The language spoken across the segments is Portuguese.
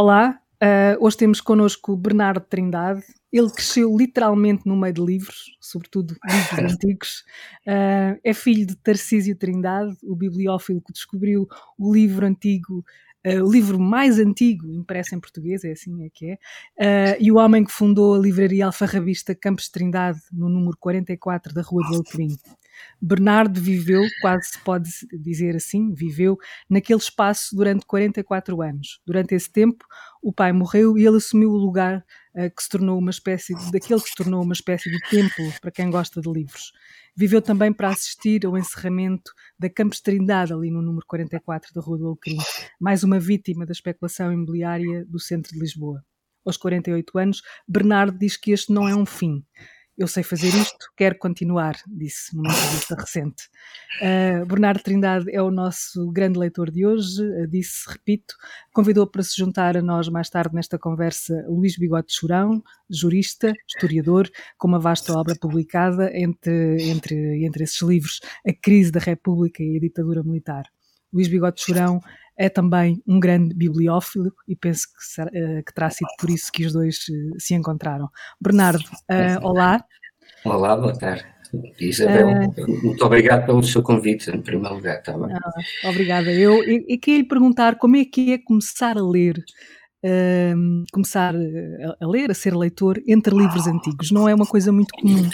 Olá, uh, hoje temos connosco Bernardo Trindade. Ele cresceu literalmente no meio de livros, sobretudo livros antigos. Uh, é filho de Tarcísio Trindade, o bibliófilo que descobriu o livro antigo Uh, o livro mais antigo impresso em português, é assim é que é, uh, e o homem que fundou a livraria alfarrabista Campos Trindade, no número 44 da Rua do Alecrim. Bernardo viveu, quase se pode dizer assim, viveu naquele espaço durante 44 anos. Durante esse tempo, o pai morreu e ele assumiu o lugar uh, que se tornou uma espécie de, daquele que se tornou uma espécie de templo para quem gosta de livros. Viveu também para assistir ao encerramento da Campos Trindade, ali no número 44 da Rua do Alecrim, mais uma vítima da especulação imobiliária do centro de Lisboa. Aos 48 anos, Bernardo diz que este não é um fim, eu sei fazer isto, quero continuar, disse numa entrevista recente. Uh, Bernardo Trindade é o nosso grande leitor de hoje, uh, disse, repito, convidou para se juntar a nós mais tarde nesta conversa Luís Bigode Churão, jurista, historiador, com uma vasta obra publicada entre, entre, entre esses livros, A Crise da República e a Ditadura Militar. Luís Bigode Churão é também um grande bibliófilo e penso que, uh, que terá sido por isso que os dois uh, se encontraram. Bernardo, uh, olá. Olá, boa tarde. Isabel, muito obrigado pelo seu convite, em primeiro lugar, tá bem? Ah, obrigada. Eu, e, e queria lhe perguntar como é que é começar a ler, ehm, começar a, a, ler, a ser leitor, entre livros antigos. Não é uma coisa muito comum.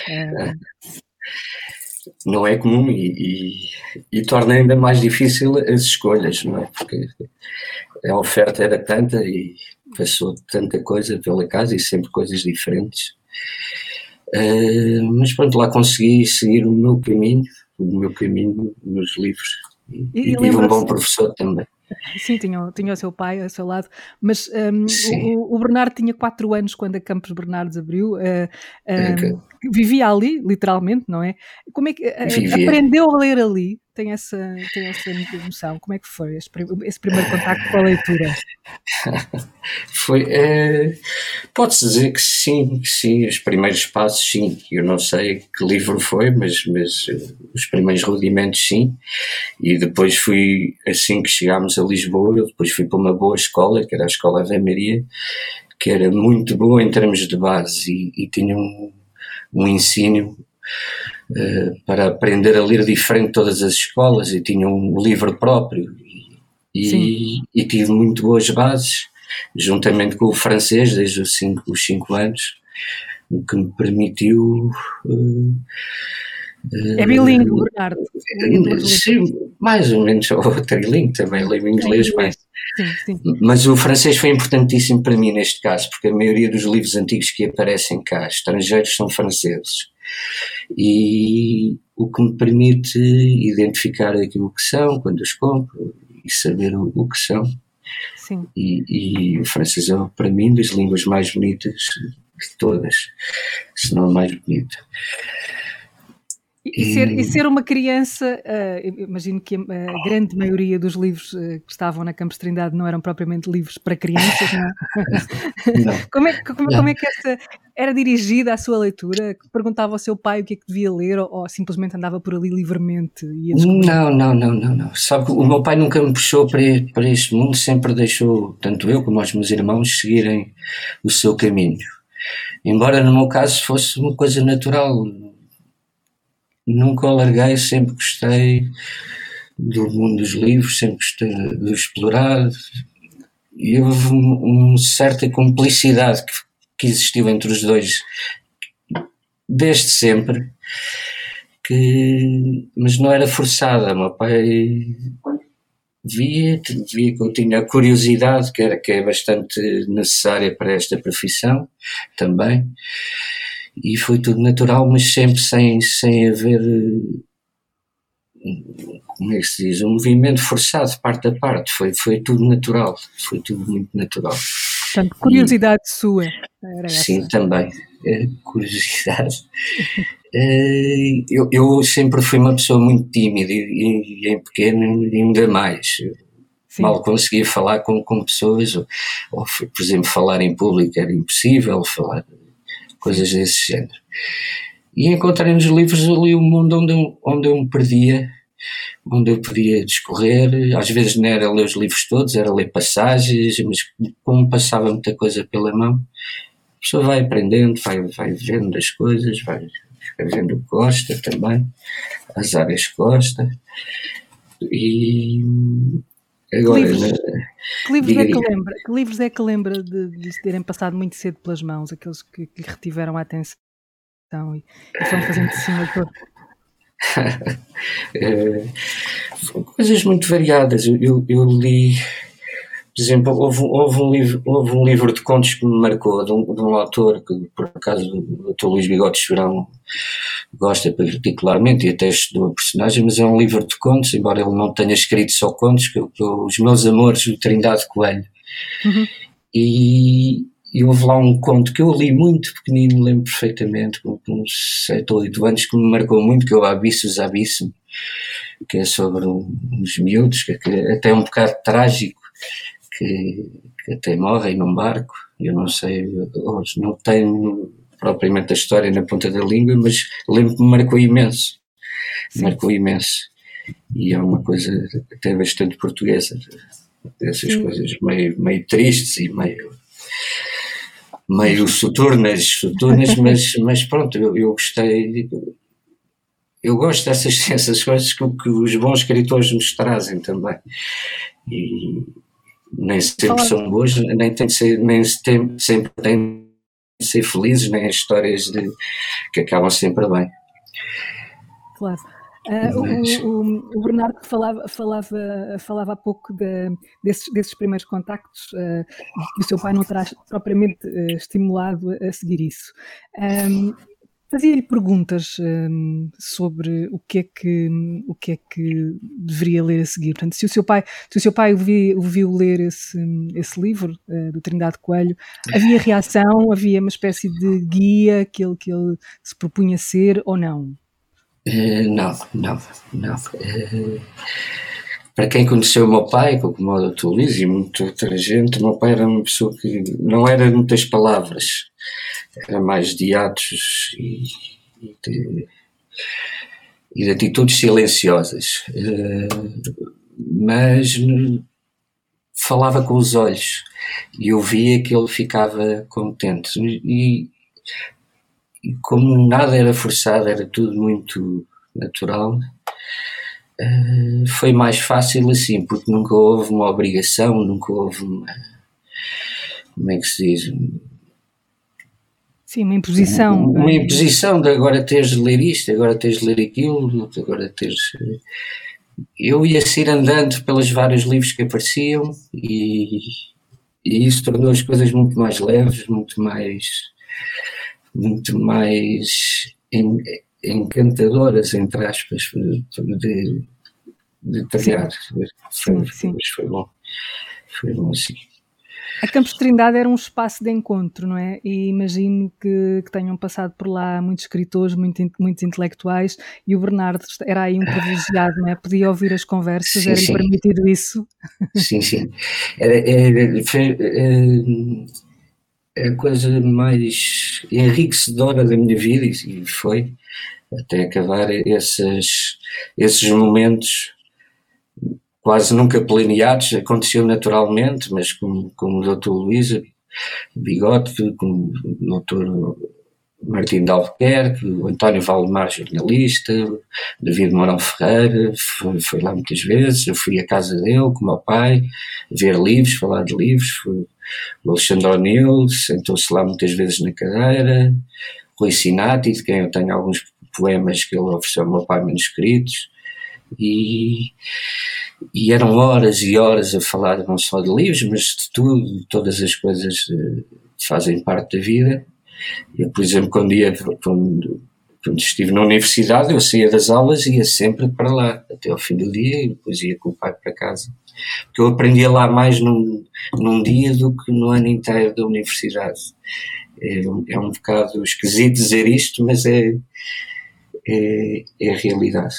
Não é comum e, e, e, torna ainda mais difícil as escolhas, não é? Porque a oferta era tanta e passou tanta coisa pela casa e sempre coisas diferentes. Uh, mas pronto, lá consegui seguir o meu caminho, o meu caminho nos livros e, e, e tive um bom professor também. Sim, tinha, tinha o seu pai ao seu lado, mas um, o, o, Bernardo tinha 4 anos quando a Campos Bernardos abriu, uh, um, vivia ali, literalmente, não é? Como é que uh, aprendeu a ler ali? Tem essa, tem essa noção? Como é que foi esse, esse primeiro contacto com a leitura? foi, é, pode-se dizer que sim, que sim, os primeiros passos sim, eu não sei que livro foi, mas, mas os primeiros rudimentos sim, e depois fui, assim que chegámos a Lisboa, eu depois fui para uma boa escola, que era a Escola da Maria, que era muito boa em termos de base e, e tinha um, um ensino uh, para aprender a ler diferente de todas as escolas e tinha um livro próprio e, e, tive muito boas bases, juntamente com o francês desde os 5 os cinco anos, o que me permitiu uh, é bilingue, Bernardo. Sim, mais ou menos, ou trilingue também, leio inglês, mas, sim, sim. mas o francês foi importantíssimo para mim neste caso, porque a maioria dos livros antigos que aparecem cá, estrangeiros, são franceses. E o que me permite identificar aquilo que são quando os compro e saber o, o que são. Sim. E, e o francês é, para mim, das línguas mais bonitas de todas, se não a mais bonita. E, ser, e ser uma criança, uh, imagino que a, grande maioria dos livros uh, que estavam na Campos Trindade não eram propriamente livros para crianças, não? É? não. como, é, como, não. como é que esta era dirigida à sua leitura? Perguntava ao seu pai o que é que devia ler ou, ou simplesmente andava por ali livremente? não, não, não, não, não. Sabe, o meu pai nunca me puxou para, para este mundo, sempre deixou, tanto eu como os meus irmãos, seguirem o seu caminho. Embora no meu caso fosse uma coisa natural, nunca o larguei, sempre gostei do mundo dos livros, sempre gostei de explorar. E houve uma certa cumplicidade que, que existiu entre os dois desde sempre, que, mas não era forçada. Meu pai via, via que eu tinha curiosidade, que, era, que é bastante necessária para esta profissão também e foi tudo natural, mas sempre sem, sem haver, como é que se diz, um movimento forçado parte a parte, foi, foi tudo natural, foi tudo muito natural. Portanto, curiosidade e, sua. sim, também, é, curiosidade. é, eu, eu sempre fui uma pessoa muito tímida e, e, e em pequeno ainda mais. Sim. Mal conseguia falar com, com pessoas, ou, ou, por exemplo, falar em público era impossível, falar coisas desse género. E encontrei nos livros ali um mundo onde eu, onde eu me perdia onde eu podia discorrer. Às vezes não era ler os livros todos, era ler passagens, mas como passava muita coisa pela mão, a pessoa vai aprendendo, vai, vai vendo as coisas, vai vendo gosta também, as áreas que gosta. E agora. Que livros, que livros é que lembra? Que livros é que lembra de, de terem passado muito cedo pelas mãos, aqueles que, que retiveram a atenção e, e foram fazendo de cima todo? é, coisas muito variadas. Eu, eu, eu, li, por exemplo, houve, houve, um livro, houve um livro de contos que me marcou, de um, de um autor que, por acaso, o Dr. Luís Bigotes Verão gosta particularmente e até estudou a personagem, mas é um livro de contos, embora ele não tenha escrito só contos, que, que Os Meus Amores, do Trindade Coelho. Uhum. E, e houve lá um conto que eu li muito pequenino, lembro perfeitamente, com uns 7 ou 8 anos, que me marcou muito, que é o Abissos Abismo, que é sobre uns miúdos, que, que até é um bocado trágico, que, que até morrem num barco. Eu não sei, hoje não tenho propriamente a história na ponta da língua, mas lembro que me marcou imenso. Sim. Marcou imenso. E é uma coisa até bastante portuguesa, dessas Sim. coisas meio, meio tristes e meio meio soturnas, soturnas, mas, mas pronto, eu, eu gostei. Eu gosto dessas, dessas coisas que, que, os bons escritores nos trazem também. E nem sempre são boas, nem, tem de ser, nem tem, sempre têm de ser felizes, nem as histórias de, que acabam sempre bem. Claro. Uh, o, o, Bernardo falava, falava, falava há pouco de, desses, desses primeiros contactos, uh, que o seu pai não terá propriamente uh, estimulado a, a, seguir isso. Um, Fazia-lhe perguntas um, sobre o que, é que, o que é que deveria ler a seguir. Portanto, se o seu pai, se o seu pai o, viu, o viu ler esse, esse livro do Trindade Coelho, havia reação, havia uma espécie de guia que ele, que ele se propunha ser ou não? Uh, não, não, não. Uh, para quem conheceu o meu pai, como o Dr. Luís e muita outra gente, o meu pai era uma pessoa que não era muitas palavras, era mais de atos e, e, de, e de, atitudes silenciosas. Uh, mas falava com os olhos e eu via que ele ficava contente. E e como nada era forçado, era tudo muito natural, uh, foi mais fácil assim, porque nunca houve uma obrigação, nunca houve uma. Como é que se diz? Sim, uma imposição. Uma, uma imposição de agora teres de ler isto, agora teres de ler aquilo, agora teres. Eu ia ser andando pelos vários livros que apareciam e, e isso tornou as coisas muito mais leves, muito mais muito mais encantadoras, entre aspas, de, de trilhar. Foi, sim, foi bom. Foi bom assim. A Campos de Trindade era um espaço de encontro, não é? E imagino que, que tenham passado por lá muitos escritores, muito, muitos intelectuais, e o Bernardo era aí um privilegiado, não é? Podia ouvir as conversas, era-lhe permitido isso? Sim, sim. Era, era, foi, eh, a coisa mais enriquecedora da minha vida, e foi, até acabar esses, esses momentos quase nunca planeados, aconteceu naturalmente, mas como, como o Dr. Luísa Bigote, como o Dr. Martim de Albuquerque, o António Valdemar, jornalista, David Mourão Ferreira, foi, foi, lá muitas vezes, eu fui à casa dele com o meu pai, ver livros, falar de livros, foi, o Alexandre O'Neill sentou-se lá muitas vezes na cadeira, Rui Sinati, de quem eu tenho alguns poemas que ele ofereceu ao meu pai manuscritos, e, e eram horas e horas a falar não só de livros, mas de tudo, todas as coisas eh, fazem parte da vida. Eu, por exemplo, quando, ia, quando, quando estive na universidade, eu saía das aulas e ia sempre para lá, até ao fim do dia, e depois ia com o pai para casa. Porque eu aprendia lá mais num, num dia do que no ano inteiro da universidade. É, é um bocado esquisito dizer isto, mas é, é, é a realidade.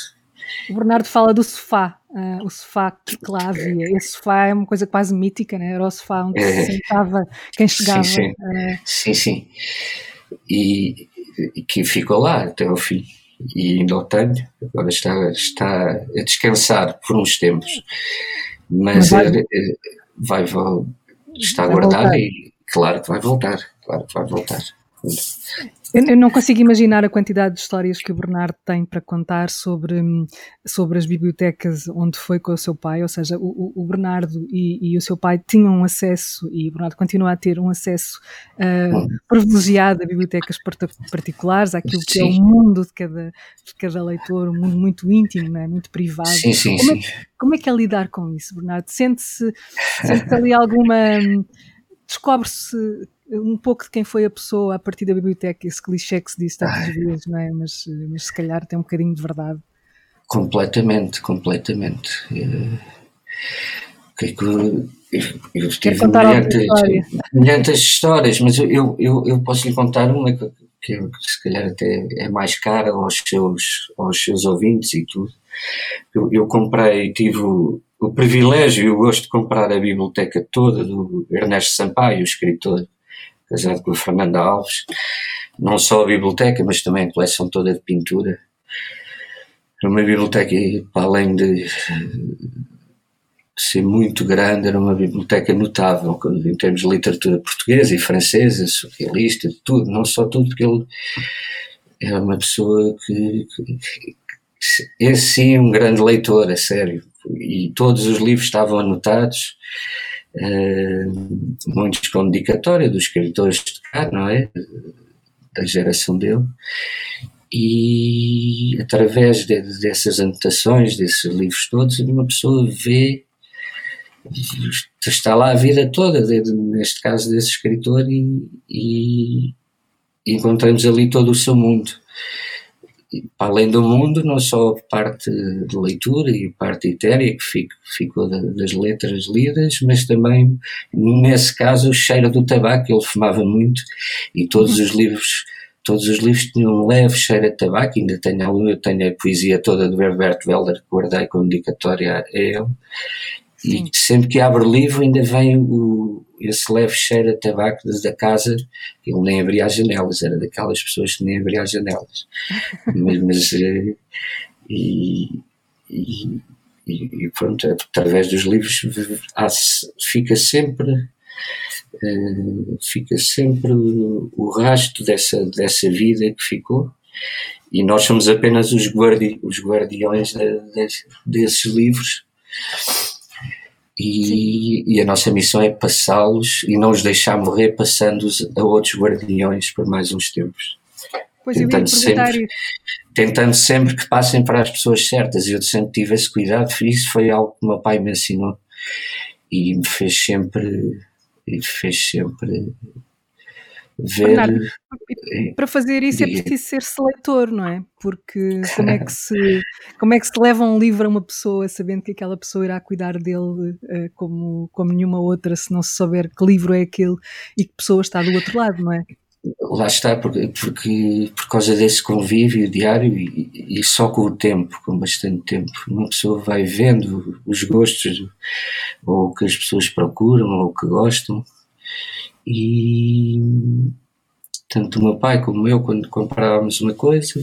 O Bernardo fala do sofá, uh, o sofá que lá havia. Esse sofá é uma coisa quase mítica, né? era o sofá onde é. se sentava quem chegava. Sim, sim. Uh, sim, sim. E, e, que ficou lá até ao fim. e ainda o tenho, agora está, está a descansar por uns tempos, mas, vai, é, é, vai, está vai guardado e claro que vai voltar, claro que vai voltar. Eu, não consigo imaginar a quantidade de histórias que o Bernardo tem para contar sobre, sobre as bibliotecas onde foi com o seu pai, ou seja, o, o Bernardo e, e, o seu pai tinham acesso, e o Bernardo continua a ter um acesso uh, privilegiado a bibliotecas particulares, àquilo sim. que é o mundo de cada, de cada leitor, um mundo muito íntimo, é? muito privado. Sim, sim, como, é, como é que é lidar com isso, Bernardo? Sente-se sente ali alguma descobre-se um pouco de quem foi a pessoa a partir da biblioteca, esse clichê que se diz tantas vezes, não é? Mas, mas se calhar tem um bocadinho de verdade. Completamente, completamente. Eh, o que é que eu, tive milhares, histórias, mas eu, eu, eu posso lhe contar uma que, que, se calhar até é mais cara aos seus, aos seus ouvintes e tudo. Eu, eu comprei, tive o, o privilégio e o gosto de comprar a biblioteca toda do Ernesto Sampaio, o escritor casado com a Fernanda Alves, não só a biblioteca, mas também a coleção toda de pintura. Era uma biblioteca, para além de ser muito grande, era uma biblioteca notável em termos de literatura portuguesa e francesa, socialista, tudo, não só tudo, porque ele era uma pessoa que, que é sim um grande leitor, a sério, e todos os livros estavam anotados muitos com dedicatória dos escritores de cá, não é? Da geração dele. E através de, dessas anotações, desses livros todos, uma pessoa vê, está lá a vida toda, neste caso desse escritor, e, e encontramos ali todo o seu mundo além do mundo, não só parte de leitura e parte etérea que fico, ficou das letras lidas, mas também, nesse caso, o cheiro do tabaco, ele fumava muito e todos os livros todos os livros tinham um leve cheiro de tabaco, ainda tenho, eu tenho a poesia toda do Herbert Welder que guardei como dedicatória a ele, Sim. E sempre que abre o livro ainda vem o, esse leve cheiro a tabaco da casa. Ele nem abria as janelas, era daquelas pessoas que nem abria as janelas. mas, mas eh, e, e, e, pronto, através dos livros há, fica sempre uh, fica sempre o rastro dessa, dessa vida que ficou e nós somos apenas os, guardi, os guardiões de, de, desses livros e, e, a nossa missão é passá-los e não os deixar morrer passando-os a outros guardiões por mais uns tempos. Pois tentando sempre, tentando sempre que passem para as pessoas certas. Eu sempre tive esse cuidado, isso foi algo que o meu pai me ensinou e me fez sempre, e fez sempre ver. Bernardo, para fazer isso é preciso ser seleitor, não é? Porque como é, que se, como é que se leva um livro a uma pessoa sabendo que aquela pessoa irá cuidar dele uh, como, como nenhuma outra, se não se souber que livro é aquele e que pessoa está do outro lado, não é? Lá está, porque, porque por causa desse convívio diário e, e, só com o tempo, com bastante tempo, uma pessoa vai vendo os gostos ou o que as pessoas procuram ou o que gostam e tanto o meu pai como eu, quando comprávamos uma coisa,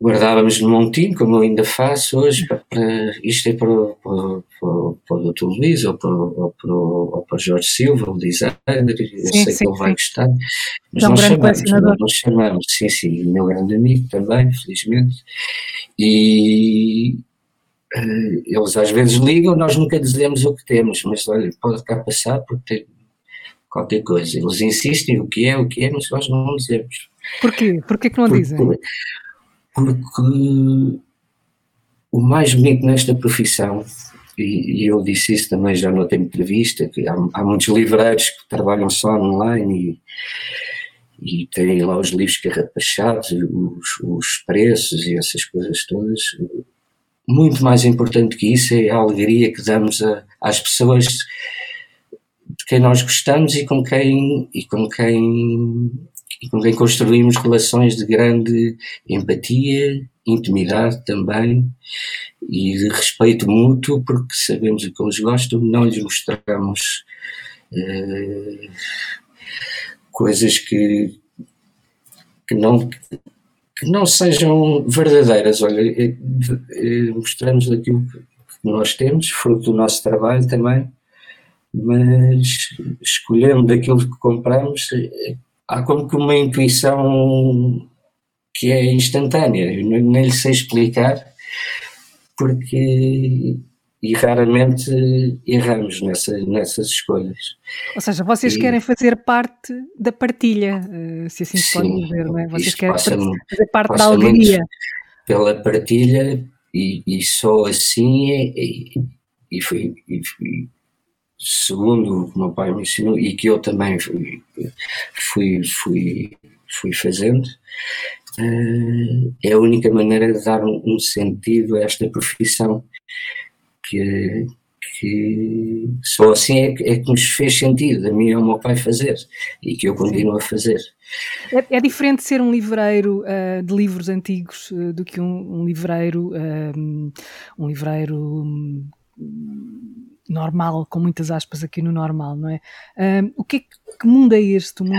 guardávamos no montinho, como eu ainda faço hoje, para, para isto é para, para, para, o Dr. Luís ou para, ou para, ou para o Jorge Silva, o designer, eu sim, sei sim, que ele vai gostar, mas nós chamamos, nós chamamos, sim, sim, meu grande amigo também, felizmente, e eles às vezes ligam, nós nunca dizemos o que temos, mas olha, pode cá passar porque tem qualquer coisa. Eles insistem o que é, o que é, mas nós não dizemos. Porquê? Porquê que não porque, dizem? Porque o mais bonito nesta profissão, e, e, eu disse isso também já noutra entrevista, que há, há muitos livreiros que trabalham só online e, e têm lá os livros carrapachados, os, os preços e essas coisas todas. Muito mais importante que isso é a alegria que damos a, às pessoas de quem nós gostamos e com quem e com quem e com quem construímos relações de grande empatia, intimidade também e de respeito mútuo, porque sabemos o que eles gostam, não lhes mostramos uh, coisas que, que não não sejam verdadeiras. Olha, mostramos aquilo que nós temos, fruto do nosso trabalho também, mas escolhendo daquilo que compramos, há como que uma intuição que é instantânea, nem lhe sei explicar, porque e raramente erramos nessa, nessas escolhas. Ou seja, vocês e, querem fazer parte da partilha, eh, se assim se pode dizer, não é? Vocês querem fazer parte da alegria. Pela partilha e, e só assim é, e, e, foi, e, segundo o que o meu pai me ensinou e que eu também fui, fui, fui, fui fazendo, uh, é a única maneira de dar um, um sentido a esta profissão que, que só assim é, é, que nos fez sentido, a mim e ao meu pai fazer e que eu continuo a fazer. É, é diferente ser um livreiro uh, de livros antigos uh, do que um, um livreiro, uh, um livreiro um, normal, com muitas aspas aqui no normal, não é? o que, é que mundo é este, o mundo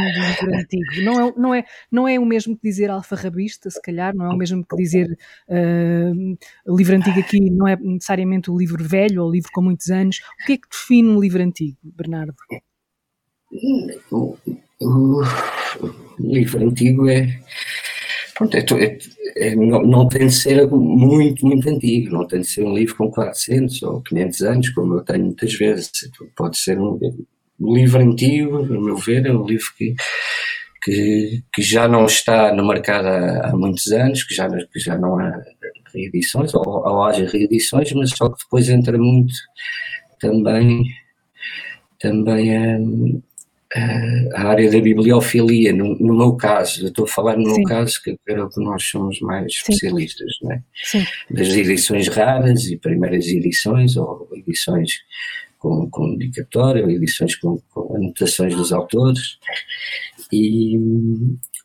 antigo? Não é, não, é, não é o mesmo que dizer alfarrabista, se calhar, não é o mesmo que dizer uh, livro antigo aqui, não é necessariamente o livro velho ou o livro com muitos anos. O que é que define um livro antigo, Bernardo? O, o livro antigo é Pronto, é, é, é, não, não, tem de ser muito, muito antigo, não tem de ser um livro com 400 ou 500 anos, como eu tenho muitas vezes. Pode ser um, um livro antigo, no meu ver, é um livro que, que, que já não está no mercado há, há, muitos anos, que já, que já não há reedições, ou, ou haja reedições, mas só que depois entra muito também, também um, a área da bibliofilia, no, no, meu caso, eu estou a falar no Sim. meu caso, que é o que nós somos mais especialistas, Sim. não é? Sim. Das edições raras e primeiras edições, ou edições com, com dedicatória, ou edições com, com, anotações dos autores, e,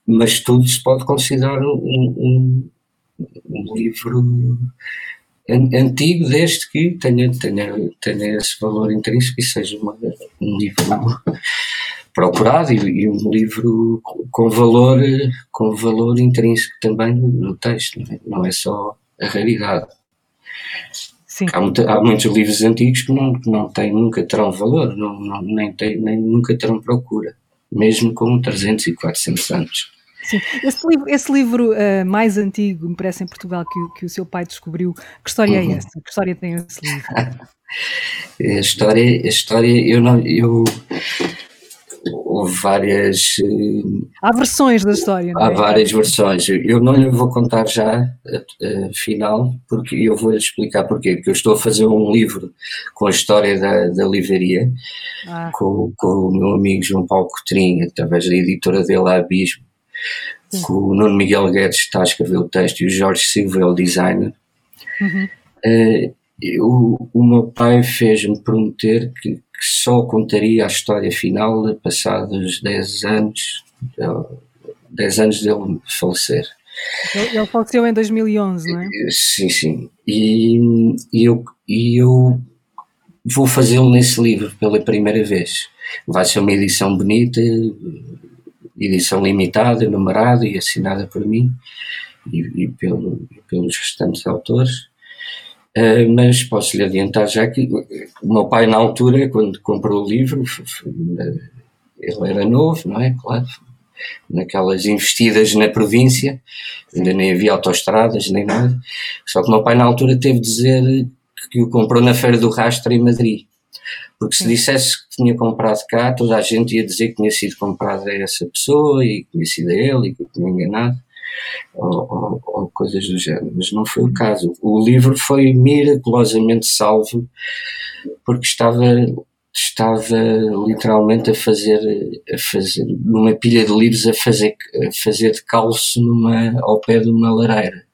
mas tudo se pode considerar um, um, um livro antigo desde que tenha, tenha, tenha esse valor intrínseco e seja uma, um livro procurado e, e, um livro com valor, com valor intrínseco também no texto, não é, não é só a raridade. Há, há, muitos livros antigos que não, não têm, nunca terão valor, não, não, nem, têm, nem nunca terão procura, mesmo com 300 e 400 anos. Sim. Esse livro, esse livro uh, mais antigo, me parece em Portugal, que, que o seu pai descobriu, que história é uhum. é essa? Que história tem esse livro? a história, a história eu não, eu houve várias. Eh, há versões da história. Há é? várias versões. Eu não lhe vou contar já a, a final, porque eu vou lhe explicar porquê. Porque eu estou a fazer um livro com a história da, da livraria, ah. com, com o meu amigo João Paulo Cotrinha, através da editora dele, a Abismo, o Nuno Miguel Guedes, está a escrever o texto, e o Jorge Silva, é o designer. Uhum. Uh, eu, o meu pai fez-me prometer que que só contaria a história final passados 10 anos, 10 anos dele falecer. Ele faleceu em 2011, não é? Sim, sim. E, e eu, e eu vou fazê-lo nesse livro pela primeira vez. Vai ser uma edição bonita, edição limitada, numerada e assinada por mim e, e pelo, pelos restantes autores. Uh, mas posso lhe adiantar já que o meu pai, na altura, quando comprou o livro, ele era novo, não é? Claro, naquelas investidas na província, ainda nem havia autoestradas nem nada. Só que o meu pai, na altura, teve de dizer que o comprou na Feira do Rastro em Madrid. Porque se dissesse que tinha comprado cá, toda a gente ia dizer que tinha sido comprado a essa pessoa e que tinha sido a ele e que tinha enganado ou, ou, ou, coisas do género, mas não foi o caso. O livro foi miraculosamente salvo porque estava estava literalmente a fazer a fazer numa pilha de livros a fazer a fazer de calço numa ao pé de uma lareira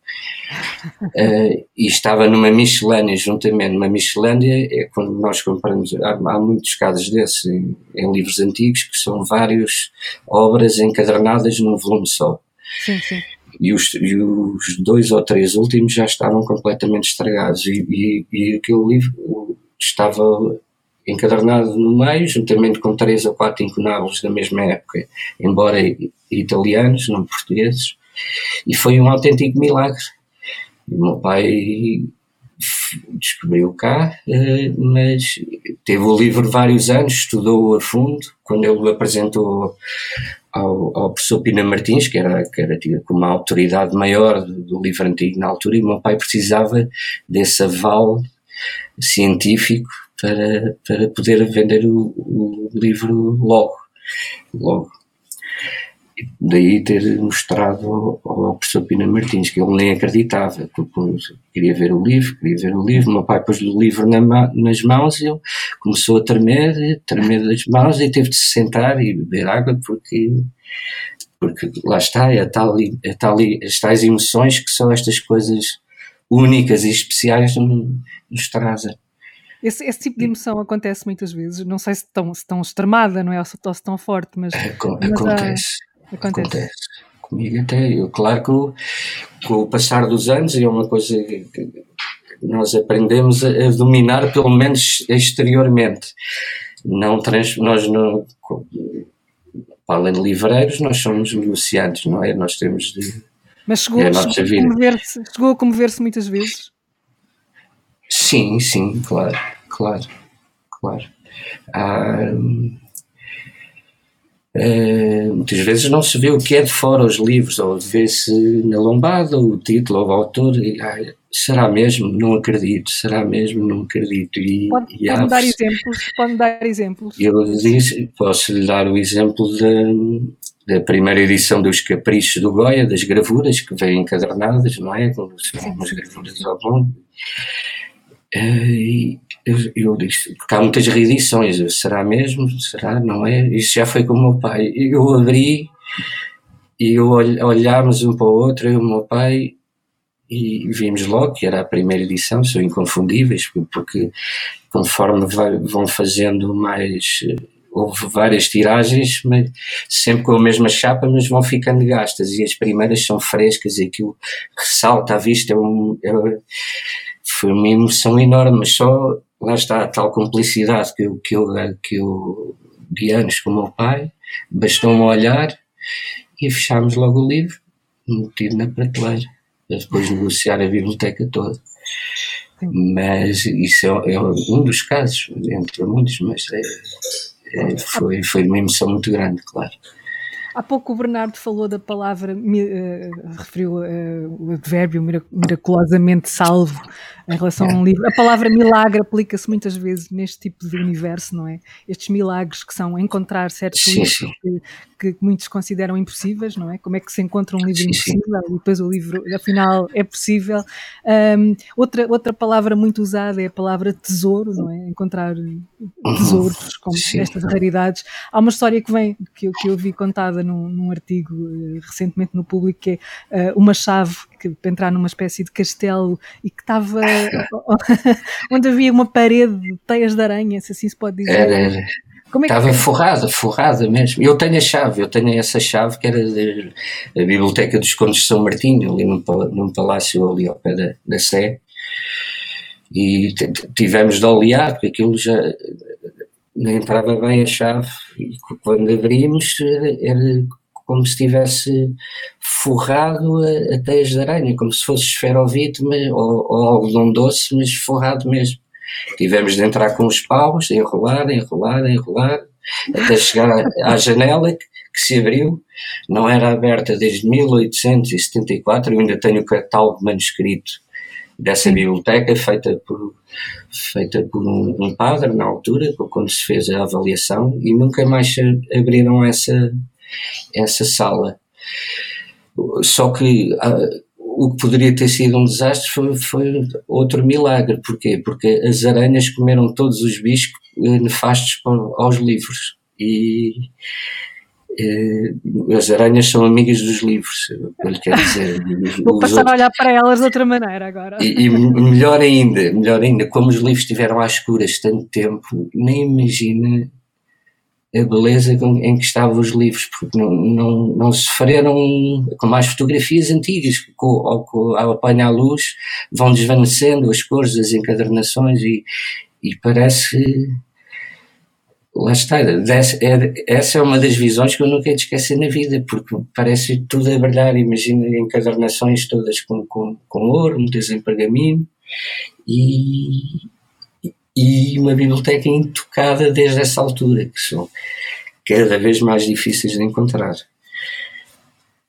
uh, e estava numa miscelânea juntamente uma miscelânea é quando nós compramos há, há muitos casos desses em, em livros antigos que são várias obras encadernadas num volume só Sim, sim. E os, e os dois ou três últimos já estavam completamente estragados e, e, e aquele livro estava encadernado no meio, juntamente com três ou quatro incunábulos da mesma época, embora italianos, não portugueses, E foi um autêntico milagre. O meu pai descobriu cá, eh, mas teve o livro vários anos, estudou a fundo. Quando ele apresentou ao, ao professor Pina Martins, que era, que era tido como uma autoridade maior do, livro antigo na altura, e meu pai precisava desse aval científico para, para poder vender o, o livro logo. logo daí ter mostrado ao, professor Pina Martins que ele nem acreditava, queria ver o livro, queria ver o livro, meu pai pôs o livro na, nas mãos e ele começou a tremer, tremer das mãos e teve de se sentar e beber água porque porque lá está, é tal, é tal, as tais emoções que são estas coisas únicas e especiais nos trazem. Esse, esse, tipo de emoção acontece muitas vezes, não sei se tão, se tão extremada, não é? Ou se, ou se tão forte, mas. Acontece. Acontece. Acontece. Comigo até. Eu, claro que com o passar dos anos, é uma coisa que nós aprendemos a, a dominar, pelo menos exteriormente. Não trans, nós não. Para além de livreiros, nós somos negociantes, não é? Nós temos de. Mas chegou, é chegou, a comover-se, chegou a comover-se muitas vezes? Sim, sim, claro, claro, claro. Ah, Uh, muitas vezes não se vê o que é de fora os livros, ou vê-se na lombada o título ou o autor, e, ah, será mesmo? Não acredito, será mesmo? Não acredito. E, pode, e pode dar exemplos? Pode dar exemplos? Eu disse, posso lhe dar o exemplo da, da primeira edição dos Caprichos do Goya, das gravuras que vêm encadernadas, não é? Com as gravuras ao longo. Uh, eu, eu disse, porque há muitas reedições, eu, será mesmo? Será? Não é? Isso já foi com o meu pai. Eu abri e eu olhámos um para o outro, eu e o meu pai, e vimos logo que era a primeira edição, são inconfundíveis, porque conforme vai, vão fazendo mais. Houve várias tiragens, mas sempre com a mesma chapa, mas vão ficando gastas. E as primeiras são frescas e aquilo ressalta à vista. É um, é, foi uma emoção enorme, mas só lá está a tal cumplicidade que eu, que eu, que eu de anos com o meu pai, bastou-me olhar e fechámos logo o livro, metido na prateleira, para depois negociar a biblioteca toda. Mas isso é, é, um dos casos, entre muitos, mas é, é, foi, foi uma emoção muito grande, claro. Há pouco o Bernardo falou da palavra, uh, referiu uh, o advérbio miraculosamente salvo em relação a um livro. A palavra milagre aplica-se muitas vezes neste tipo de universo, não é? Estes milagres que são encontrar certos sim, livros sim. Que, que, muitos consideram impossíveis, não é? Como é que se encontra um livro sim, impossível e depois o livro, afinal, é possível. Um, outra, outra palavra muito usada é a palavra tesouro, não é? Encontrar uhum. tesouros como estas raridades. Há uma história que vem, que, que eu vi contada num, num artigo uh, recentemente no público, que é uh, uma chave que, para entrar numa espécie de castelo e que estava onde havia uma parede de teias de aranha, se assim se pode dizer. Era, era. Como é que Estava forrada, forrada mesmo. Eu tenho a chave, eu tenho essa chave que era da Biblioteca dos Condes de São Martinho, ali num, num palácio ali ao pé da, da Sé. E tivemos de olear, porque aquilo já não entrava bem a chave. E quando abrimos, era como se tivesse forrado a, a teias de aranha, como se fosse esferovite ou, ou algodão doce, mas forrado mesmo. Tivemos de entrar com os paus, enrolar, enrolar, enrolar, até chegar à, à janela que, que, se abriu. Não era aberta desde 1874, eu ainda tenho o catálogo manuscrito dessa biblioteca, feita por, feita por um, um padre na altura, quando se fez a avaliação, e nunca mais abriram essa, essa sala. Só que ah, o que poderia ter sido um desastre foi, foi, outro milagre. Porquê? Porque as aranhas comeram todos os bichos eh, nefastos aos livros. E eh, as aranhas são amigas dos livros, ele quer dizer. Vou passar outros. a olhar para elas de outra maneira agora. E, e, melhor ainda, melhor ainda, como os livros estiveram às escuras tanto tempo, nem imagina a beleza em que estavam os livros, porque não, não, não sofreram com mais fotografias antigas, que ao, ao apanhar a luz vão desvanecendo as cores das encadernações e, e parece lá está, é, essa é uma das visões que eu nunca esquecer na vida, porque parece tudo a brilhar, imagina encadernações todas com, com, com ouro, muitas em pergaminho, e, e uma biblioteca intocada desde essa altura, que são cada vez mais difíceis de encontrar.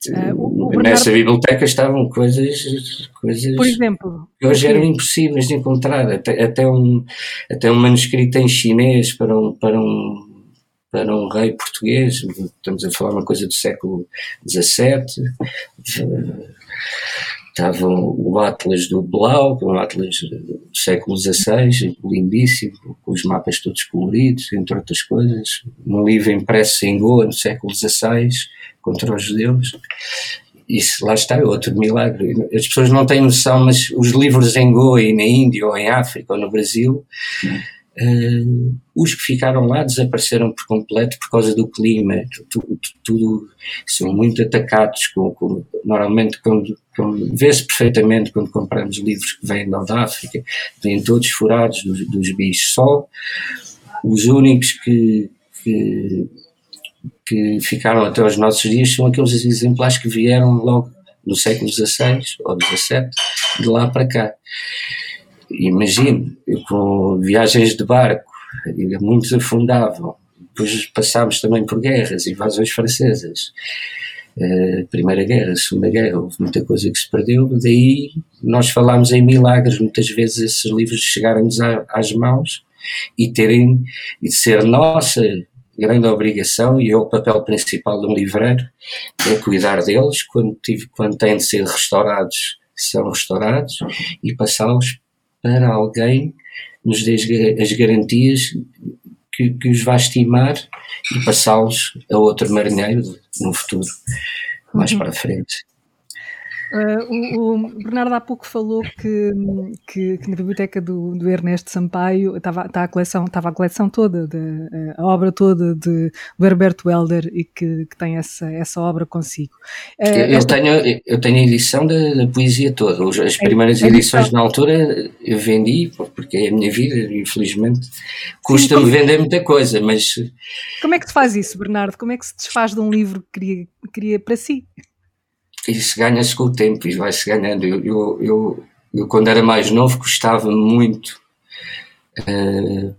Uh, o, o Nessa biblioteca estavam coisas, coisas Por exemplo, que hoje eram impossíveis de encontrar, até, até, um, até um manuscrito em chinês para um, para um, para um rei português, estamos a falar uma coisa do século XVII, estava o Atlas do Blau, um Atlas do século XVI, lindíssimo, com os mapas todos coloridos, entre outras coisas. Um livro impresso em Goa, no século XVI, contra os judeus. Isso lá está, é outro milagre. As pessoas não têm noção, mas os livros em Goa e na Índia, ou em África, ou no Brasil, Uh, os que ficaram lá desapareceram por completo por causa do clima, tudo, tudo são muito atacados. Com, com normalmente, quando, quando vê-se perfeitamente quando compramos livros que vêm da África, vêm todos furados dos, dos bichos. Só os únicos que, que, que ficaram até aos nossos dias são aqueles exemplares que vieram logo no século XVI ou XVII, de lá para cá. Imagine, com viagens de barco, muitos afundavam. Depois passámos também por guerras, invasões francesas. Uh, Primeira Guerra, Segunda Guerra, houve muita coisa que se perdeu. Daí nós falámos em milagres, muitas vezes esses livros chegaram-nos às mãos e terem e ser nossa grande obrigação e é o papel principal de um livreiro é cuidar deles quando, tive, quando têm de ser restaurados são restaurados e passá-los para alguém nos dê as garantias que, que os vai estimar e passá-los a outro marinheiro no futuro, mais uhum. para a frente. Uh, o, o, Bernardo há pouco falou que, que, que na biblioteca do, do, Ernesto Sampaio estava, tá a, coleção, estava a coleção toda, de, a obra toda de, do Herberto Helder e que, que tem essa, essa obra consigo. Uh, eu, esta... tenho, eu tenho a edição da, da poesia toda. As primeiras é, edições na altura eu vendi, porque é a minha vida, infelizmente. Custa-me vender muita coisa, mas. Como é que se faz isso, Bernardo? Como é que se desfaz de um livro que queria, queria para si? Isso ganha-se com o tempo e vai-se ganhando. Eu, eu, eu, eu, quando era mais novo, gostava muito uh,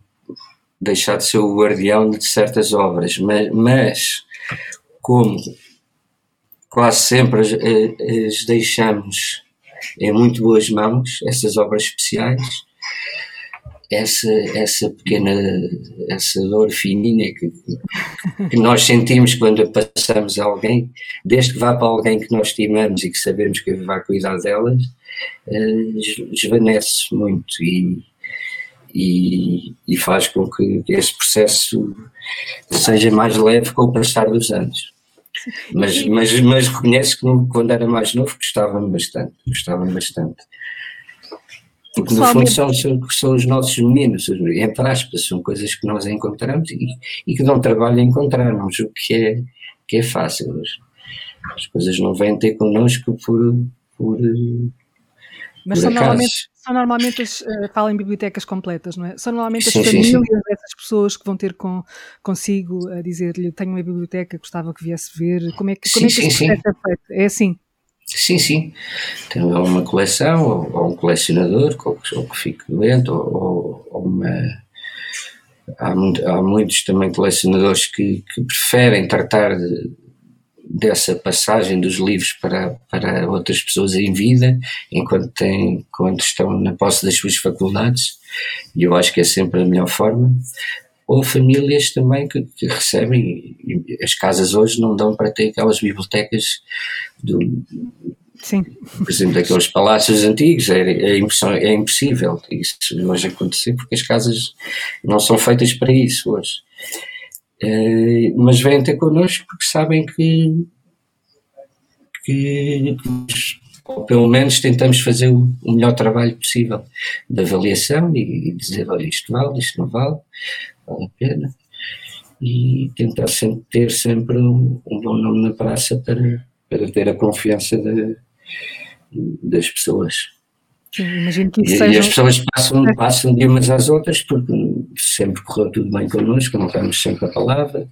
deixar de ser o guardião de certas obras, mas, mas como quase sempre as, as deixamos em muito boas mãos, essas obras especiais, essa, essa pequena, essa dor fininha que, que nós sentimos quando passamos a alguém, desde que vá para alguém que nós estimamos e que sabemos que vai cuidar delas, uh, desvanece muito e, e, e, faz com que esse processo seja mais leve com o passar dos anos. Mas, mas, mas reconheço que quando era mais novo gostava-me bastante, gostava-me bastante. Porque no fundo são, são, os nossos meninos, entre aspas, são coisas que nós encontramos e, e que dão trabalho a encontrarmos, o que é, que é fácil. As coisas não vêm ter connosco por. por mas são normalmente, são normalmente as, uh, falam em bibliotecas completas, não é? São normalmente as sim, famílias sim, sim. dessas pessoas que vão ter com, consigo a dizer-lhe tenho uma biblioteca, gostava que viesse ver. Como é que, como é que sim, é feito? É assim? Sim, sim. Tem uma coleção, ou, ou um colecionador, ou, ou que fique doente, ou, ou uma. Há, há, muitos também colecionadores que, que preferem tratar de, dessa passagem dos livros para, para outras pessoas em vida, enquanto, têm, enquanto estão na posse das suas faculdades, e eu acho que é sempre a melhor forma ou famílias também que, que recebem, as casas hoje não dão para ter aquelas bibliotecas do, Sim. por exemplo, daqueles palácios antigos, é, é, é impossível isso hoje acontecer porque as casas não são feitas para isso hoje. É, mas vêm ter connosco porque sabem que, que ou pelo menos tentamos fazer o, melhor trabalho possível de avaliação e dizer, olha, isto vale, isto não vale, vale a pena. E tentar sempre ter sempre um, um bom nome na praça para, para ter a confiança de, das pessoas. Imagino que isso e, seja... e as pessoas passam, passam de umas às outras porque sempre correu tudo bem connosco, não estamos sempre a palavra,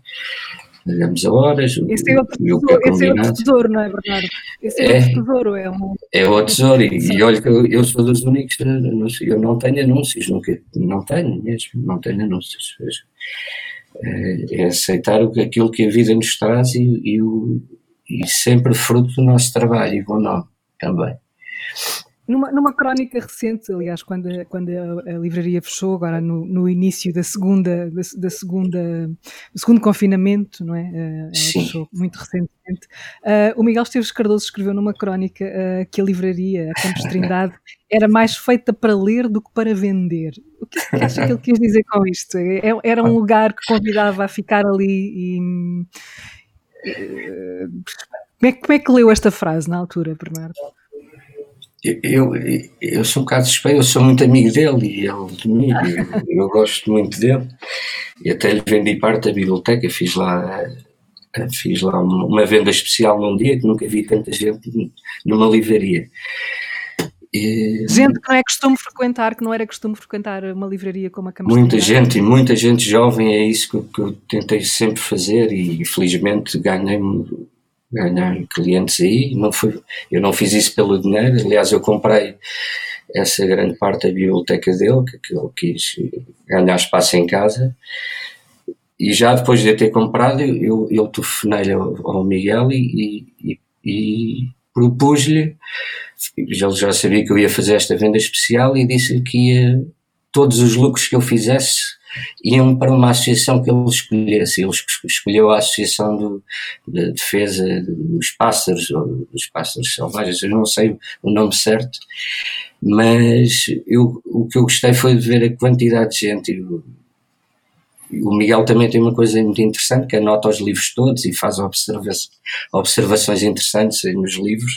damos a horas. Esse é outro, tesouro, é esse é outro tesouro, não é, Bernardo? Esse é, é outro tesouro, é um... É outro tesouro, e, e olha que eu, eu, sou dos únicos, eu não tenho anúncios, nunca, não tenho mesmo, não tenho anúncios. É, é aceitar aquilo que a vida nos traz e, e, o, e sempre fruto do nosso trabalho e bom nome também. Numa, numa crónica recente, aliás, quando, a, quando a, a, livraria fechou, agora no, no início da segunda, da, da, segunda, do segundo confinamento, não é? Uh, ela fechou muito recentemente. Uh, o Miguel Esteves Cardoso escreveu numa crónica uh, que a livraria, a Campos Trindade, era mais feita para ler do que para vender. O que, que acha que ele quis dizer com isto? É, é, era um lugar que convidava a ficar ali e. Como é, como é que leu esta frase na altura, Bernardo? Eu, eu sou um bocado suspeito, eu sou muito amigo dele e ele de mim, eu, eu, gosto muito dele. E até lhe vendi parte da biblioteca, fiz lá, fiz lá uma venda especial num dia que nunca vi tanta gente numa livraria. E, gente que não é costume frequentar, que não era costume frequentar uma livraria como a Câmara Muita gente, e muita gente jovem, é isso que, que eu tentei sempre fazer e felizmente ganhei ganhar clientes aí. Não foi, eu não fiz isso pelo dinheiro, aliás, eu comprei essa grande parte da biblioteca dele, que, ele quis ganhar espaço em casa. E já depois de ter comprado, eu, eu telefonei ao, ao Miguel e, e, e propus-lhe, ele já sabia que eu ia fazer esta venda especial e disse-lhe que ia, todos os lucros que eu fizesse iam para uma associação que ele escolhesse. Ele escolheu a Associação do, de Defesa dos Pássaros, ou dos Pássaros Selvagens, eu não sei o nome certo, mas eu, o que eu gostei foi de ver a quantidade de gente. O, o Miguel também tem uma coisa muito interessante, que anota os livros todos e faz observa observações interessantes nos livros.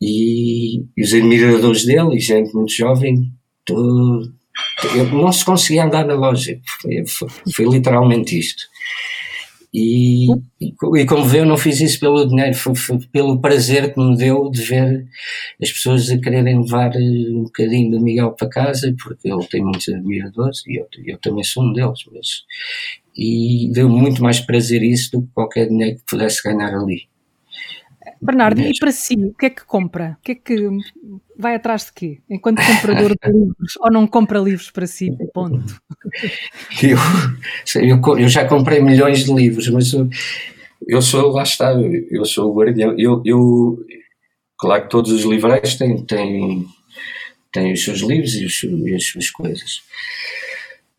E, e os admiradores dele, e gente muito jovem, todo, eu não se conseguia andar na loja. Foi, foi, literalmente isto. E, e, e, como vê, eu não fiz isso pelo dinheiro, foi, foi, pelo prazer que me deu de ver as pessoas a quererem levar eh, um bocadinho do Miguel para casa, porque ele tem muitos admiradores e eu, eu também sou um deles. Mas, e deu muito mais prazer isso do que qualquer dinheiro que pudesse ganhar ali. Bernardo, e para si, o que é que compra? O que é que vai atrás de quê? Enquanto comprador de livros, ou não compra livros para si, ponto. Eu, eu, eu já comprei milhões de livros, mas eu, eu sou, lá está, eu sou o guardião. Eu, eu, claro que todos os livreiros têm, têm, têm os seus livros e, os, e as suas coisas.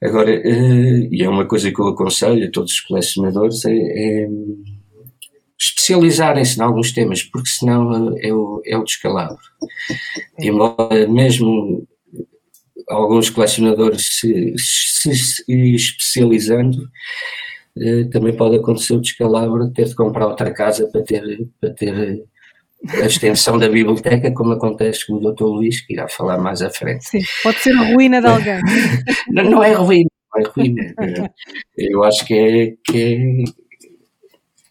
Agora, uh, e é uma coisa que eu aconselho a todos os colecionadores, é, é especializarem-se em alguns temas, porque senão é o, é o descalabro. Embora mesmo alguns colecionadores se, se, se especializando, eh, também pode acontecer o descalabro de ter de comprar outra casa para ter, para ter a extensão da biblioteca, como acontece com o Dr. Luís, que irá falar mais à frente. Sim, pode ser a ruína de alguém. não, não é ruína, não é ruína. Eu acho que é, que é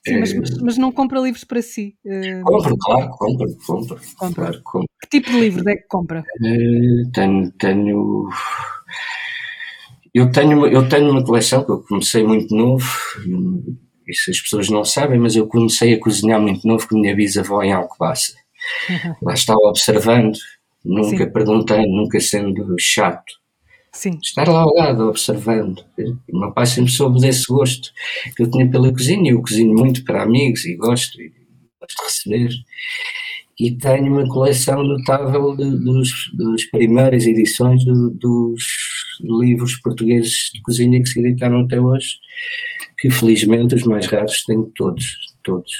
Sim, mas, mas, mas, não compra livros para si? Uh, compro, claro, compro, compro. compro. Claro, compro. Que tipo de livros é que compra? Uh, tenho, tenho, eu tenho, eu tenho uma coleção que eu comecei muito novo, isso as pessoas não sabem, mas eu comecei a cozinhar muito novo com a minha bisavó em Alcobaça. Lá estava observando, nunca Sim. perguntando, nunca sendo chato. Sim. Estar lá ao lado, observando. O meu pai sempre soube desse gosto que eu tinha pela cozinha. Eu cozinho muito para amigos e gosto, e gosto de receber. E tenho uma coleção notável de, dos, das primeiras edições de, dos livros portugueses de cozinha que se editaram até hoje, que felizmente os mais raros tenho todos, todos.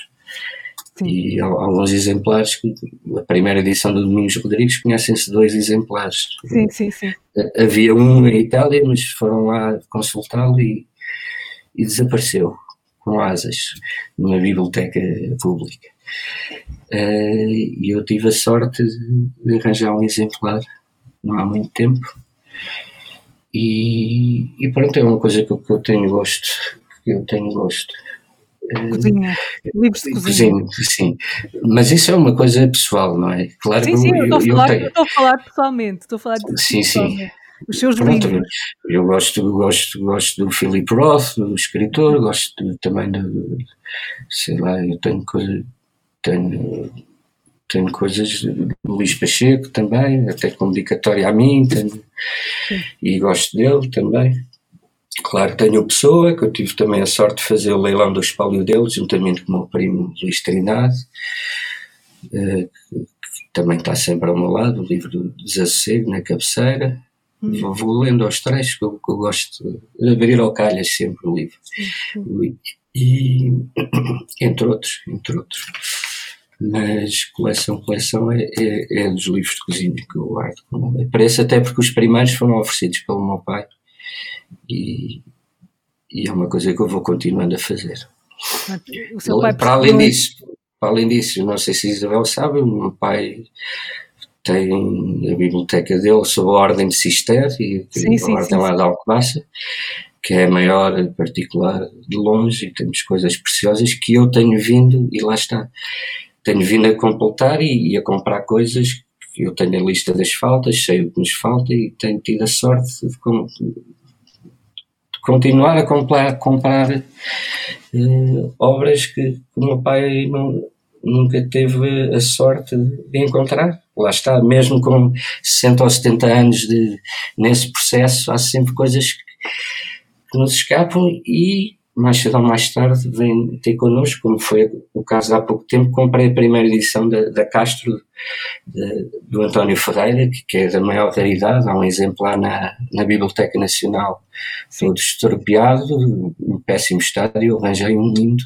Sim. E há alguns exemplares que a primeira edição do Domingos Rodrigues conhecem-se dois exemplares. Sim, sim, sim. Havia um em Itália, mas foram lá consultá-lo e, e desapareceu com asas numa biblioteca pública. Uh, e eu tive a sorte de arranjar um exemplar não há muito tempo. E, e pronto, é uma coisa que, que eu tenho gosto, que eu tenho gosto. Cozinha, livros de cozinha. cozinha. Sim, mas isso é uma coisa pessoal, não é? Claro sim, sim, eu, eu, estou, a falar, eu estou a falar pessoalmente, estou a falar de Sim, sim. Os seus Pronto, livros. Eu gosto, gosto, gosto do Philip Roth, do escritor, gosto também do, sei lá, eu tenho coisa, tenho, tenho coisas do Luís Pacheco também, até com dedicatória a mim, tenho, e gosto dele também. Claro, tenho o Pessoa, que eu tive também a sorte de fazer o leilão do espólio dele, juntamente com o meu primo Luís Trindade, eh, que também está sempre ao meu lado, o livro do Desassossego, na cabeceira. Hum. Vou, vou, lendo aos trechos, que eu, que eu, gosto de abrir ao calhas sempre o livro. E, entre outros, entre outros. Mas coleção, coleção é, é, é dos livros de cozinha que eu guardo. Parece até porque os primeiros foram oferecidos pelo meu pai e, e é uma coisa que eu vou continuando a fazer. para além disso, para além disso, não sei se Isabel sabe, o meu pai tem a biblioteca dele sob a ordem de Cister e sim, a sim, ordem sim, lá de Alcobaça, que é a maior particular de longe e temos coisas preciosas que eu tenho vindo e lá está. Tenho vindo a completar e, e a comprar coisas que eu tenho a lista das faltas, sei o que nos falta e tenho tido a sorte de continuar a comprar, comprar uh, obras que o meu pai não, nunca teve a sorte de encontrar. Lá está, mesmo com 60 ou 70 anos de, nesse processo, há sempre coisas que, que nos escapam e mais cedo ou mais tarde vem ter connosco, como foi o caso há pouco tempo, comprei a primeira edição da, da Castro de, do António Ferreira, que, que, é da maior raridade, há um exemplar na, na Biblioteca Nacional, todo estropiado, em péssimo estado, e eu arranjei um lindo,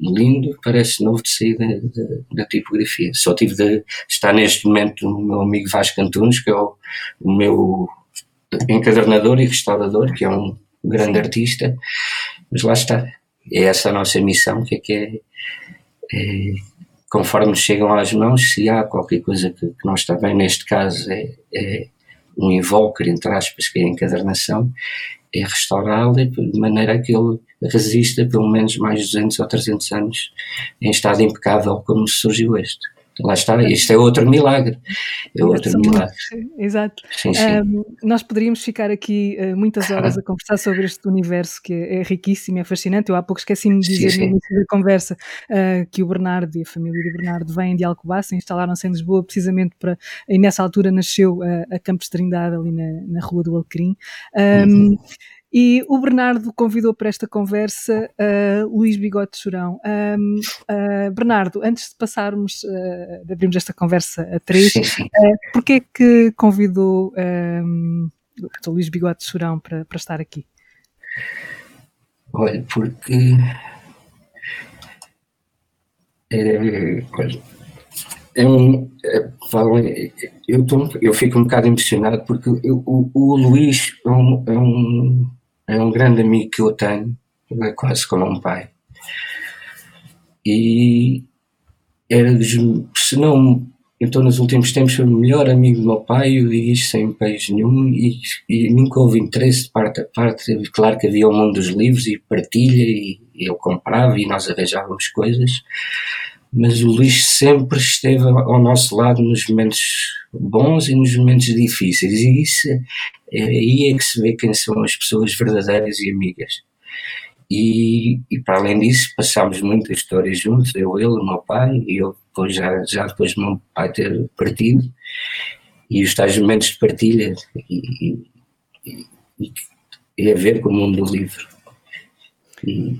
lindo, parece novo de sair da, da, da, tipografia. Só tive de estar neste momento o meu amigo Vasco Antunes, que é o, o meu encadernador e restaurador, que é um grande Sim. artista, mas lá está. É essa a nossa missão, que é que é, é conforme chegam às mãos, se há qualquer coisa que, que não está bem, neste caso é, é um invólucro, entre aspas, que é a encadernação, é restaurá-lo de maneira que ele resista pelo menos mais 200 ou 300 anos em estado impecável como surgiu este. Lá está, isto é outro milagre. É outro milagre. Exato. Sim, sim. Um, nós poderíamos ficar aqui uh, muitas horas a conversar sobre este universo que é, é riquíssimo, é fascinante. Eu há pouco esqueci-me de dizer sim, no início da conversa uh, que o Bernardo e a família do Bernardo vêm de Alcobaça, instalaram-se em Lisboa precisamente para. E nessa altura nasceu uh, a Campos Trindade, ali na, na Rua do Alecrim. Um, uhum. E o Bernardo convidou para esta conversa uh, Luís Bigode Chorão. Um, uh, Bernardo, antes de passarmos, uh, de abrirmos esta conversa a três, uh, porquê é que convidou um, o Luís Bigode Chorão para, para estar aqui? Olha, porque. É, olha, é um, é, falam, eu, tô, eu fico um bocado emocionado porque eu, o, o Luís é um, é um é um grande amigo que eu tenho, é quase como um pai. E era dos, se não, então nos últimos tempos foi o melhor amigo do meu pai, eu digo isto sem país nenhum, e, e, nunca houve interesse de parte a parte. Claro que havia o mundo dos livros e partilha, e, e eu comprava e nós arranjávamos coisas, mas o Luís sempre esteve ao nosso lado nos momentos bons e nos momentos difíceis, e isso é aí é que se vê quem são as pessoas verdadeiras e amigas. E, e para além disso, passámos muitas histórias juntos, eu, ele, o meu pai, e eu depois, já, já depois do meu pai ter partido, e os tais momentos de partilha, e, e, e, a ver com o mundo do livro. E,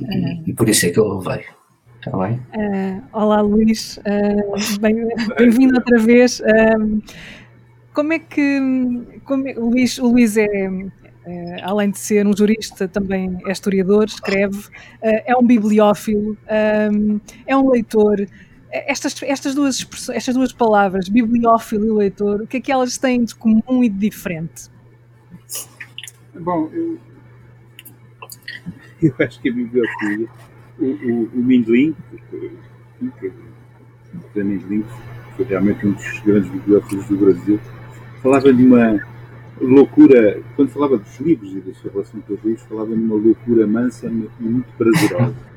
e, por isso é que ele veio. Está bem? Uh, olá, Luís. Uh, Bem-vindo bem outra vez. Uh, como é que como é, o, Luís, o Luís é, é, além de ser um jurista, também é historiador, escreve, é um bibliófilo, é um leitor. Estas, estas, duas, estas duas palavras, bibliófilo e leitor, o que é que elas têm de comum e de diferente? Bom, eu, eu acho que a bibliofilia o, o, o Mindlin, que, Mindlin foi realmente um dos grandes bibliófilos do Brasil, falava de uma loucura, quando falava dos livros e da sua relação com os livros, falava de uma loucura mansa e muito prazerosa.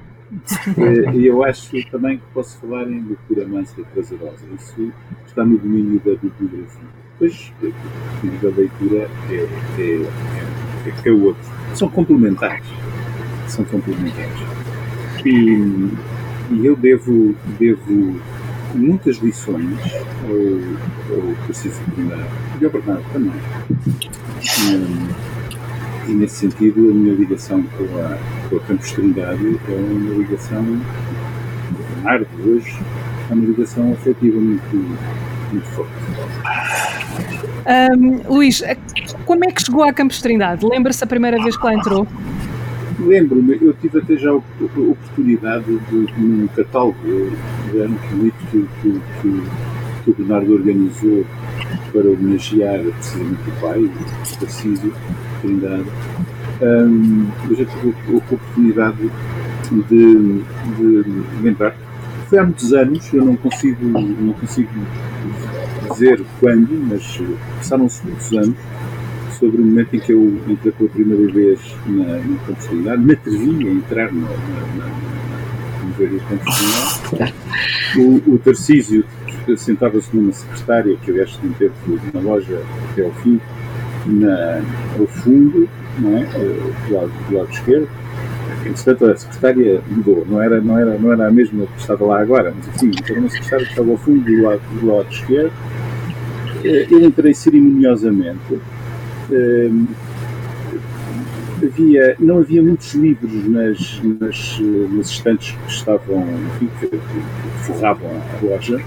Eh, e eu acho também que posso falar em loucura mansa e prazerosa. Isso está no domínio da bibliografia. Depois, o nível da leitura é, é, é, é outro. São complementares. São complementares. E, eu devo, devo muitas lições ao, ao Tarcísio Primeiro e ao Bernardo também. Um, e nesse sentido a minha ligação com a, com a Trindade é uma ligação Bernardo hoje é uma ligação afetiva muito, muito forte. Um, Luís, como é que chegou à Campos Trindade? Lembra-se a primeira vez que lá entrou? Lembro-me, eu tive até já a oportunidade de, num catálogo, era um convite que, que, que, que o Bernardo organizou para homenagear precisamente o pai, o Tarcísio Trindade. Um, eu já tive a oportunidade de, de, entrar. Foi há muitos anos, eu não consigo, não consigo dizer quando, mas passaram-se muitos anos sobre o momento em que eu entrei pela primeira vez na, na Constitucionalidade, me atrevi a entrar na, na, na, na o, o Tarcísio sentava-se numa secretária, que aliás tinha teve na loja até ao fim, na, ao fundo, não é? Eh, do, lado, do lado esquerdo. Entretanto, a secretária mudou, não era, não, era, não era a mesma que estava lá agora, mas enfim, era uma secretária que estava ao fundo do lado, do lado esquerdo. Eh, eu entrei cerimoniosamente havia, não havia muitos livros nas, nas, nas estantes que estavam, enfim, que, que forravam a loja,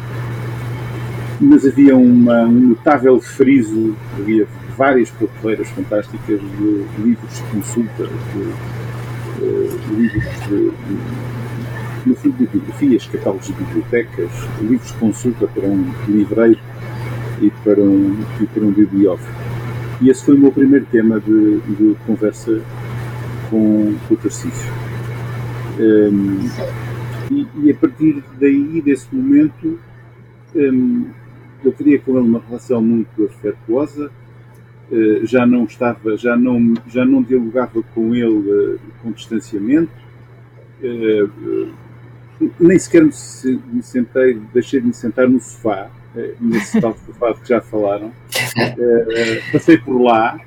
mas havia uma, um notável friso, havia várias prateleiras fantásticas de livros de consulta, de, de livros de, de, no fundo de biografias, catálogos de bibliotecas, livros de consulta para um livreiro e para um, e para um bibliófilo. E esse foi o meu primeiro tema de, de conversa com, com o Tarcísio. Um, e, e, a partir daí, desse momento, um, eu teria com ele uma relação muito afetuosa, uh, já não estava, já não, já não dialogava com ele uh, com distanciamento, uh, nem sequer me sentei, deixei de me sentar no sofá, nesse tal sofá que já falaram. Uh, passei por lá,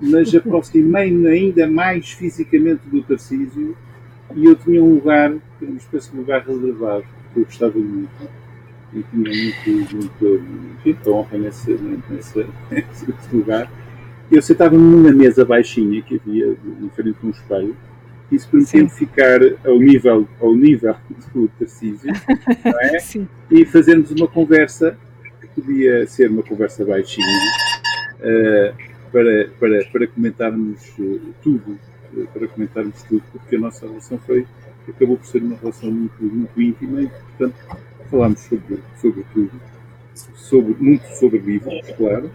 mas aproximei-me ainda mais fisicamente do Tarcísio e eu tinha um lugar, uma espécie de lugar reservado, que eu gostava muito. E tinha muito, muito, muita honra nesse, nesse, nesse lugar. Eu sentava-me numa mesa baixinha que havia em frente a um espelho isso permitia ficar ao nível, ao nível do Tarcísio, é? E fazermos uma conversa que podia ser uma conversa baixinha uh, para, para, para comentarmos uh, tudo, uh, para comentarmos tudo, porque a nossa relação foi, acabou por ser uma relação muito, muito íntima e, portanto, falámos sobre, sobre tudo, sobre, muito sobre livros, claro,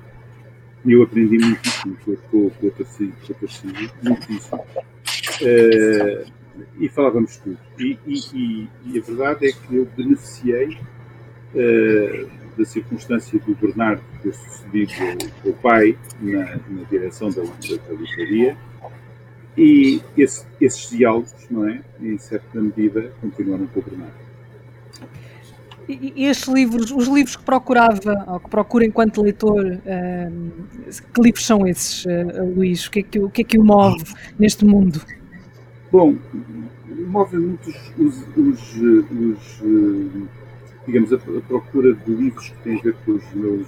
e eu aprendi muitíssimo com, com, com o Tarcísio, muitíssimo. Uh, e falávamos tudo. E, e, e, a verdade é que eu beneficiei uh, da circunstância do Bernardo ter sucedido o pai na, na direção da, da, e esse, esses diálogos, não é? Em certa medida, continuaram com o Bernardo. E, estes livros, os livros que procurava, ou que procura enquanto leitor, uh, que livros são esses, Luís? O que, é que, o que é que o move neste mundo? Bom, movem muito os, os, os, eh, digamos, a, a, procura de livros que têm a ver com os meus,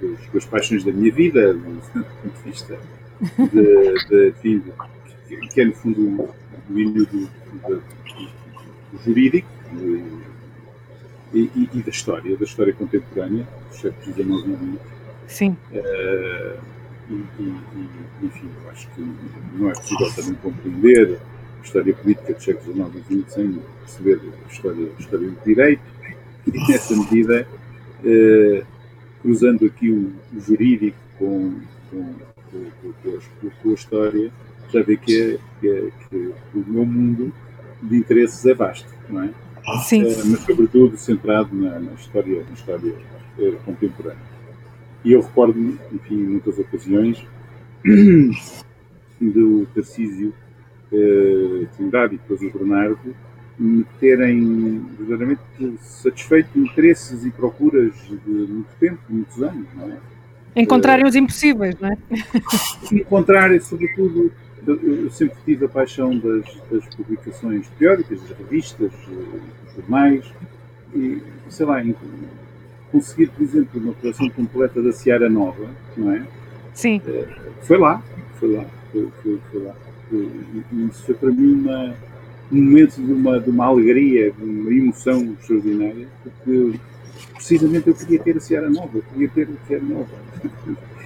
com as paixões da minha vida, do ponto de vista de, de, de que é no fundo o domínio do, do, do jurídico e, e, e, da história, da história contemporânea, dos séculos XIX e XX. Sim. Uh, e, e, enfim, eu acho que não é possível também compreender história política de século XIX e XX sem perceber a história, história do direito e, nessa medida, eh, cruzando aqui o, o jurídico com, com, com, com, a, história, já vê que, é, que, é, que, o meu mundo de interesses é vasto, não é? Sim. Eh, mas, sobretudo, centrado na, na história, na história eh, contemporânea. E eu recordo-me, enfim, em muitas ocasiões, do Tarcísio uh, Trindade e depois o Bernardo, me terem verdadeiramente satisfeito interesses e procuras de muito tempo, de muitos anos, não é? Encontrarem uh, os impossíveis, não é? Encontrar, sobretudo, eu sempre tive a paixão das, das publicações periódicas, das revistas, dos jornais, e, sei lá, conseguir, por exemplo, uma coleção completa da Seara Nova, não é? Sim. Uh, foi lá, foi lá, foi, foi, foi lá. E isso foi para mim uma um momento de uma, de uma alegria, de uma emoção extraordinária, porque precisamente eu queria ter a Seara Nova, eu queria ter a Seara Nova.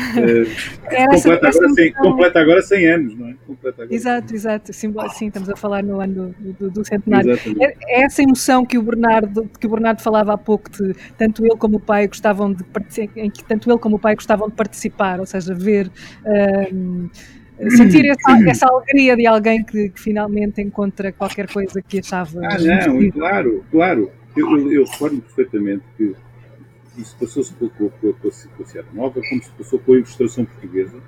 Uh, completa, agora 100, completa agora 100 anos, não é? Exato, exato. Sim, sim, estamos a falar no ano do, do, do centenário. É, é, essa emoção que o Bernardo, que o Bernardo falava há pouco, de, tanto ele como o pai gostavam de em que tanto ele como o pai gostavam de participar, ou seja, ver. Uh, sentir essa, essa, alegria de alguém que, que, finalmente encontra qualquer coisa que achava. Ah, não, claro, claro. Eu, eu, eu recordo perfeitamente que isso passou-se com, com, com, com a Sierra Nova, como se passou com a ilustração portuguesa.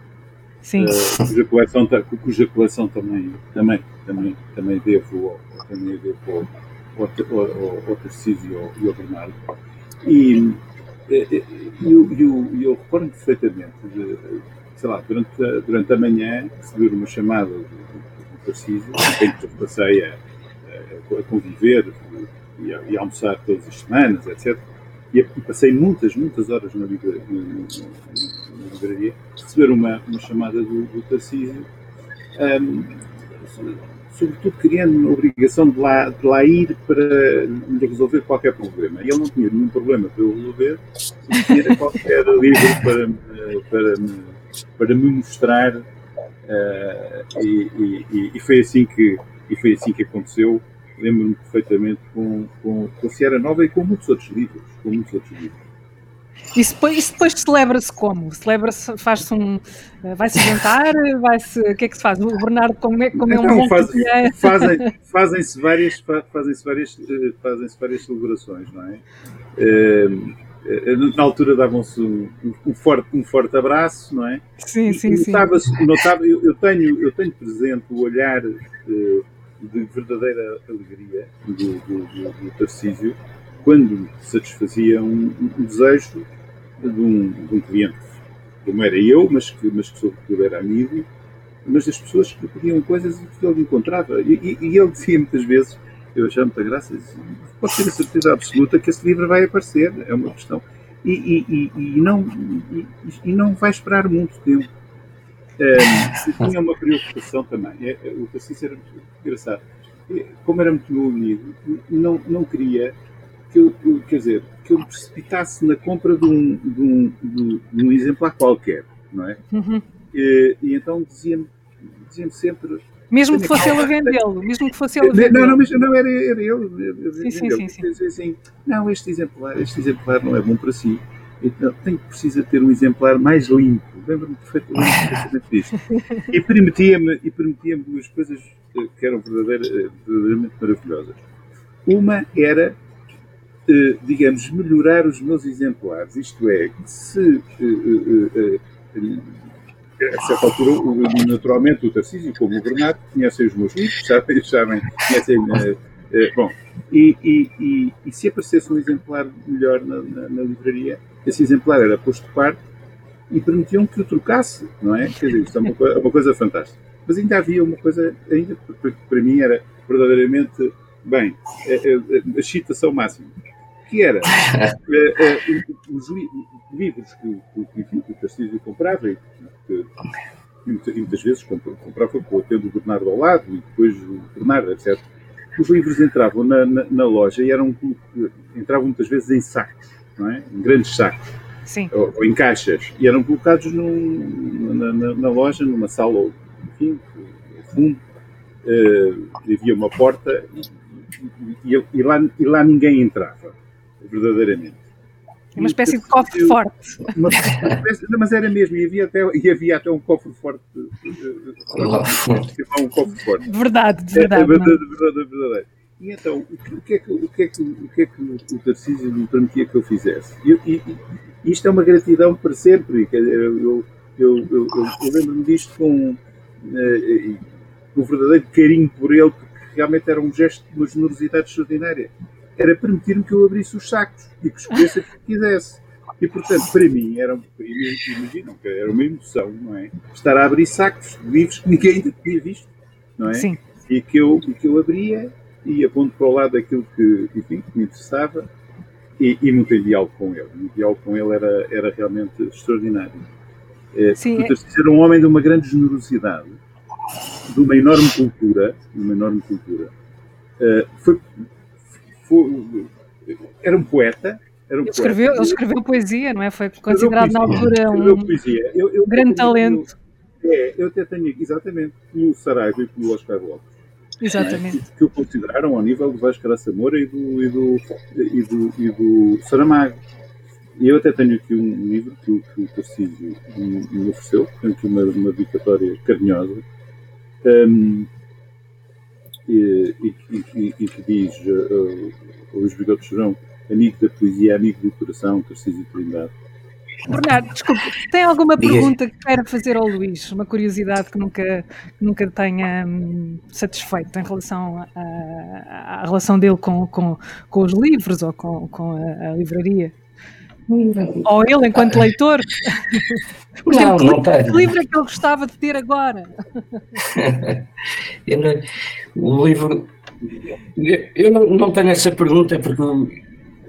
Sim. Uh, cuja coleção, cuja coleção também, também, também, também devo, também devo ao, ao, ao, ao Tarcísio e ao Bernardo. E eu, eu, eu recordo perfeitamente de, sei lá, durante durante a manhã receber uma chamada do, do Tarcísio, com quem passei a, a, conviver e a, e a, almoçar todas as semanas, etc. E, e passei muitas, muitas horas na, livraria, na, na livraria, receber uma, uma chamada do, do Tarcísio, um, sobretudo criando a obrigação de lá, de lá ir para resolver qualquer problema. E ele não tinha nenhum problema para eu resolver, não tinha qualquer livro para, para me para me mostrar uh, e, e, e, foi assim que e foi assim que aconteceu lembro-me perfeitamente com, com, com a Sierra Nova e com muitos outros livros com muitos outros livros isso depois, isso depois celebra-se como? Celebra-se, faz-se um. Eh, vai-se jantar? Vai-se, o que é que se faz? O Bernardo come, come então, um bom faz, fazem, fazem-se várias, fazem-se várias, eh, fazem-se várias celebrações, não é? Eh, na altura davam-se um, forte, um forte abraço, não é? Sim, sim, sim. Notava, eu, eu, tenho, eu tenho presente o olhar de, eh, de verdadeira alegria do, do, do, do Tarcísio quando satisfazia um, um desejo de um, de um, cliente, como era eu, mas que, mas que sobretudo era amigo, mas das pessoas que pediam coisas que ele encontrava. E, e, e ele dizia muitas vezes eu achei muita graça. Pode ter a certeza absoluta que esse livro vai aparecer, é uma questão. E, e, e, e não, e, não vai esperar muito tempo. Um, tinha uma preocupação também. É, é, o Tarcísio era muito engraçado. Como era muito meu amigo, não, não queria que eu, quer dizer, que eu me precipitasse na compra de um, de um, de um exemplar qualquer, não é? Uhum. E, e, então dizia-me dizia sempre mesmo que fosse ele a vendê-lo, mesmo que fosse ele a vendê-lo. Não, não, mas não era, era ele. Sim, sim, sim, sim. Assim, não, este exemplar, este exemplar não é bom para si. Então, tem precisa ter um exemplar mais limpo. Lembro-me perfeitamente disto. E permitia-me e permitia duas coisas que eram verdadeiramente maravilhosas. Uma era, digamos, melhorar os meus exemplares. Isto é, se a certa altura, naturalmente, o Tarcísio, como o Bernardo, conhecem os meus livros, sabem, sabem conhecem. Uh, uh, bom, e, e, e, e, se aparecesse um exemplar melhor na, na, na, livraria, esse exemplar era posto de parte e permitiam que o trocasse, não é? Quer dizer, isto é uma, coisa, uma coisa fantástica. Mas ainda havia uma coisa, ainda para mim era verdadeiramente, bem, a, a, a excitação máxima que era os livros que, que, que o Castilho comprava e que, e muitas vezes comprava com o tendo o Bernardo ao lado e depois o Bernardo, etc. Os livros entravam na, na, na, loja e eram entravam muitas vezes em sacos, não é? em grandes sacos. Sim. Ou, ou, em caixas e eram colocados num, na, na, na, loja, numa sala, enfim, fundo, uh, havia uma porta e, e, e, lá, e lá ninguém entrava verdadeiramente. Uma espécie de cofre eu, forte. Uma, uma espécie, mas era mesmo, e havia até, e havia até um cofre forte. Um cofre forte. Verdade, de verdade. É, é verdade, verdade, verdade. E então, o que é que, o que, é que, o, que é que o Tarcísio me permitia que eu fizesse? E, e, e isto é uma gratidão para sempre. Eu, eu, eu, eu, eu lembro-me disto com uh, um verdadeiro carinho por ele, porque realmente era um gesto de uma generosidade extraordinária. Era permitir-me que eu abrisse os sacos e que escolhesse o que quisesse. E, portanto, para mim, era, imaginam que era uma emoção, não é? Estar a abrir sacos de livros que ninguém ainda tinha visto, não é? Sim. E que eu, e que eu abria e ia pondo para o lado aquilo que, enfim, que me interessava e, e em diálogo com ele. O diálogo com ele era, era realmente extraordinário. É, Sim, portanto, é... Ser um homem de uma grande generosidade, de uma enorme cultura, de uma enorme cultura. Uh, foi, era um poeta. Era um ele, escreveu, poeta. ele escreveu poesia, não é? Foi considerado na altura um, eu, eu, grande talento. é, eu até tenho, exatamente, pelo Saraiva e pelo Oscar Lopes, Exatamente. Né, que o consideraram ao nível do Vasco Graça Moura e do, e do, e do, e do Saramago. E eu até tenho aqui um livro que, que o Tarcísio me ofereceu, tem aqui uma, uma dedicatória carinhosa, um, e, e, e, e, que diz uh, o Luís Bigode Chorão, amigo da poesia, amigo do coração, Tarcísio Trindade. Bernardo, desculpe, tem alguma pergunta que queira fazer ao Luís? Uma curiosidade que nunca, que nunca tenha hum, satisfeito em relação à relação dele com, com, com os livros ou com, com a, a livraria? Ou ele enquanto leitor? Não, não que livro é que ele gostava de ter agora? não, o livro. Eu não, não tenho essa pergunta porque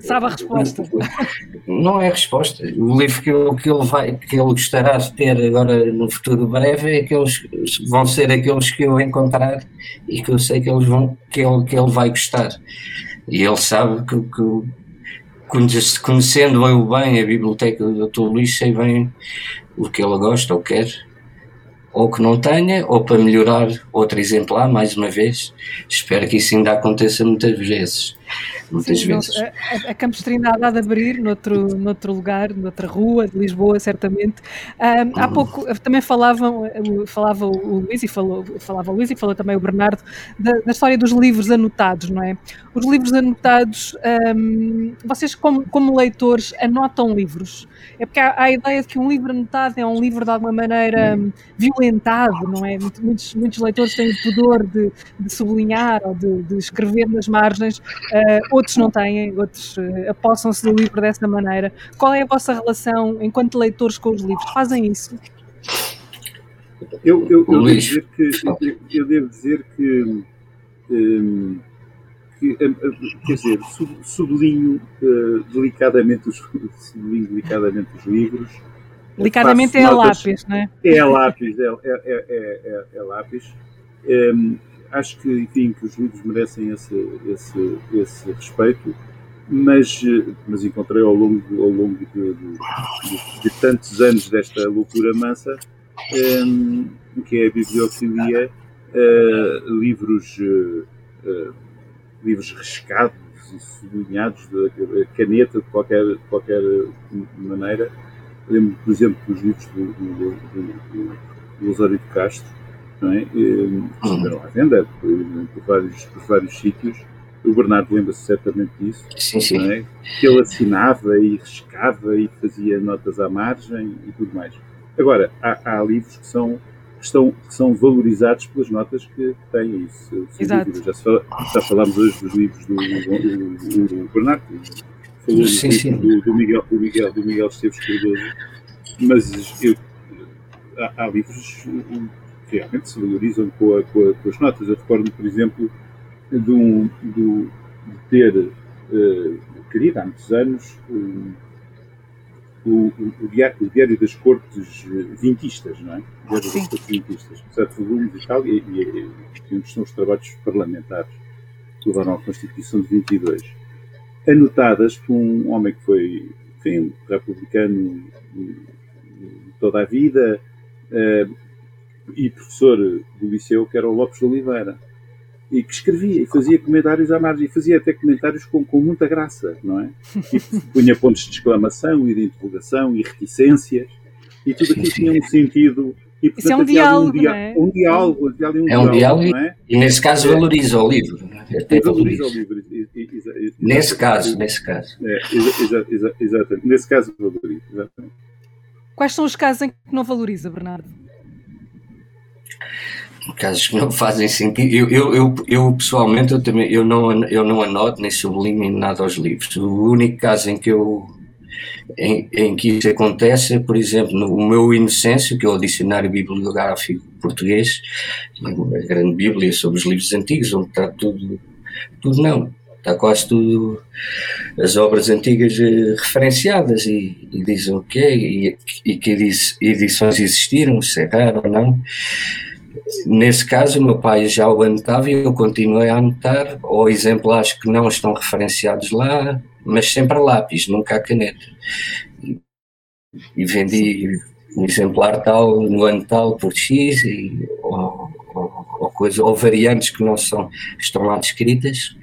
Sabe a resposta. Não é a resposta. O livro que, eu, que, ele vai, que ele gostará de ter agora no futuro breve é aqueles, vão ser aqueles que eu encontrar e que eu sei que, eles vão, que, ele, que ele vai gostar. E ele sabe que, que conhecendo-o bem, a biblioteca do Dr. Luís, sei bem o que ele gosta ou quer ou que não tenha, ou para melhorar outro exemplar, mais uma vez. Espero que isso ainda aconteça muitas vezes. Muitas Sim, vezes. Não, a, a Campos Trindade há de abrir noutro, noutro lugar, noutra rua de Lisboa, certamente. Um, há uhum. pouco também falavam, falava o Luís e falou, falava o Luís e falou também o Bernardo da, da história dos livros anotados, não é? Os livros anotados, um, vocês como, como leitores anotam livros? É porque há, há, a ideia de que um livro anotado é um livro de alguma maneira hum. violentado, não é? Muitos, muitos leitores têm o pudor de, de sublinhar ou de, de, escrever nas margens, uh, outros não têm, outros uh, apossam-se do livro dessa maneira. Qual é a vossa relação enquanto leitores com os livros? Fazem isso? Eu, eu, eu, devo, dizer que, eu, eu devo dizer que. Um, que, eh, quer dizer, sublinho uh, delicadamente os sublinho delicadamente os livros. Delicadamente é a lápis, não é? É a lápis, é, é, é, é lápis. Um, acho que, enfim, que os livros merecem esse, esse, esse respeito, mas, mas encontrei ao longo, ao longo de, de, de, tantos anos desta loucura mansa, um, que é a bibliofilia, uh, livros uh, livros riscados e sublinhados de caneta de qualquer, de qualquer maneira. Lembro, por exemplo, dos livros do, do, do, do de Castro, não é? estiveram à venda por, por, vários, por vários sítios. O Bernardo lembra-se certamente disso. Sim, sim. É? Que ele assinava e riscava e fazia notas à margem e tudo mais. Agora, há, há livros que são que, estão, que são valorizados pelas notas que têm isso. Exato. Já, fala, já falámos hoje dos livros do, do, do Bernardo, falou sim, sim. Do, do, Miguel, do, Miguel, do Miguel Esteves Cardoso, mas eu, há, há, livros realmente se valorizam com, a, com, a, com as notas. Eu recordo, por exemplo, de, um, de ter uh, querido há muitos anos um, o, o, o, diário, o, diário, das Cortes Vintistas, não é? O Diário Sim. das Cortes Vintistas, com sete volumes e tal, e, e, e são os trabalhos parlamentares que levaram à Constituição de 22, anotadas por um homem que foi, enfim, republicano toda a vida uh, e professor do liceu, que era o Lopes de Oliveira e que escrevia e fazia comentários à margem, e fazia até comentários com, com muita graça, não é? E punha pontos de exclamação e de interrogação e reticências, e tudo aquilo tinha um sentido. E, portanto, Isso é um diálogo, um, é? um diálogo, um diálogo, é um diálogo, é? e nesse caso valoriza o livro. É? Até valoriza o livro. Nesse caso, nesse caso. É, exa, exa, exatamente. Nesse caso valoriza, exatamente. Quais são os casos em que não valoriza, Bernardo? Casos que não fazem sentido. Eu, eu, eu, eu, pessoalmente eu também eu não, eu não anoto nem sublinho nada aos livros. O único caso em que eu em, em que isso acontece é, por exemplo, no meu Inocêncio, que é o Dicionário Bibliográfico Português, a grande Bíblia sobre os livros antigos, onde está tudo, tudo não, está quase tudo as obras antigas eh, referenciadas e, e dizem o quê e, e que edições existiram, se é raro ou não. Nesse caso, meu pai já o anotava e eu continuei a anotar, ou exemplares que não estão referenciados lá, mas sempre a lápis, nunca a caneta. E, e vendi um exemplar tal, no ano tal, por X, e, ou, ou, ou, coisa, ou variantes que não são, estão lá descritas.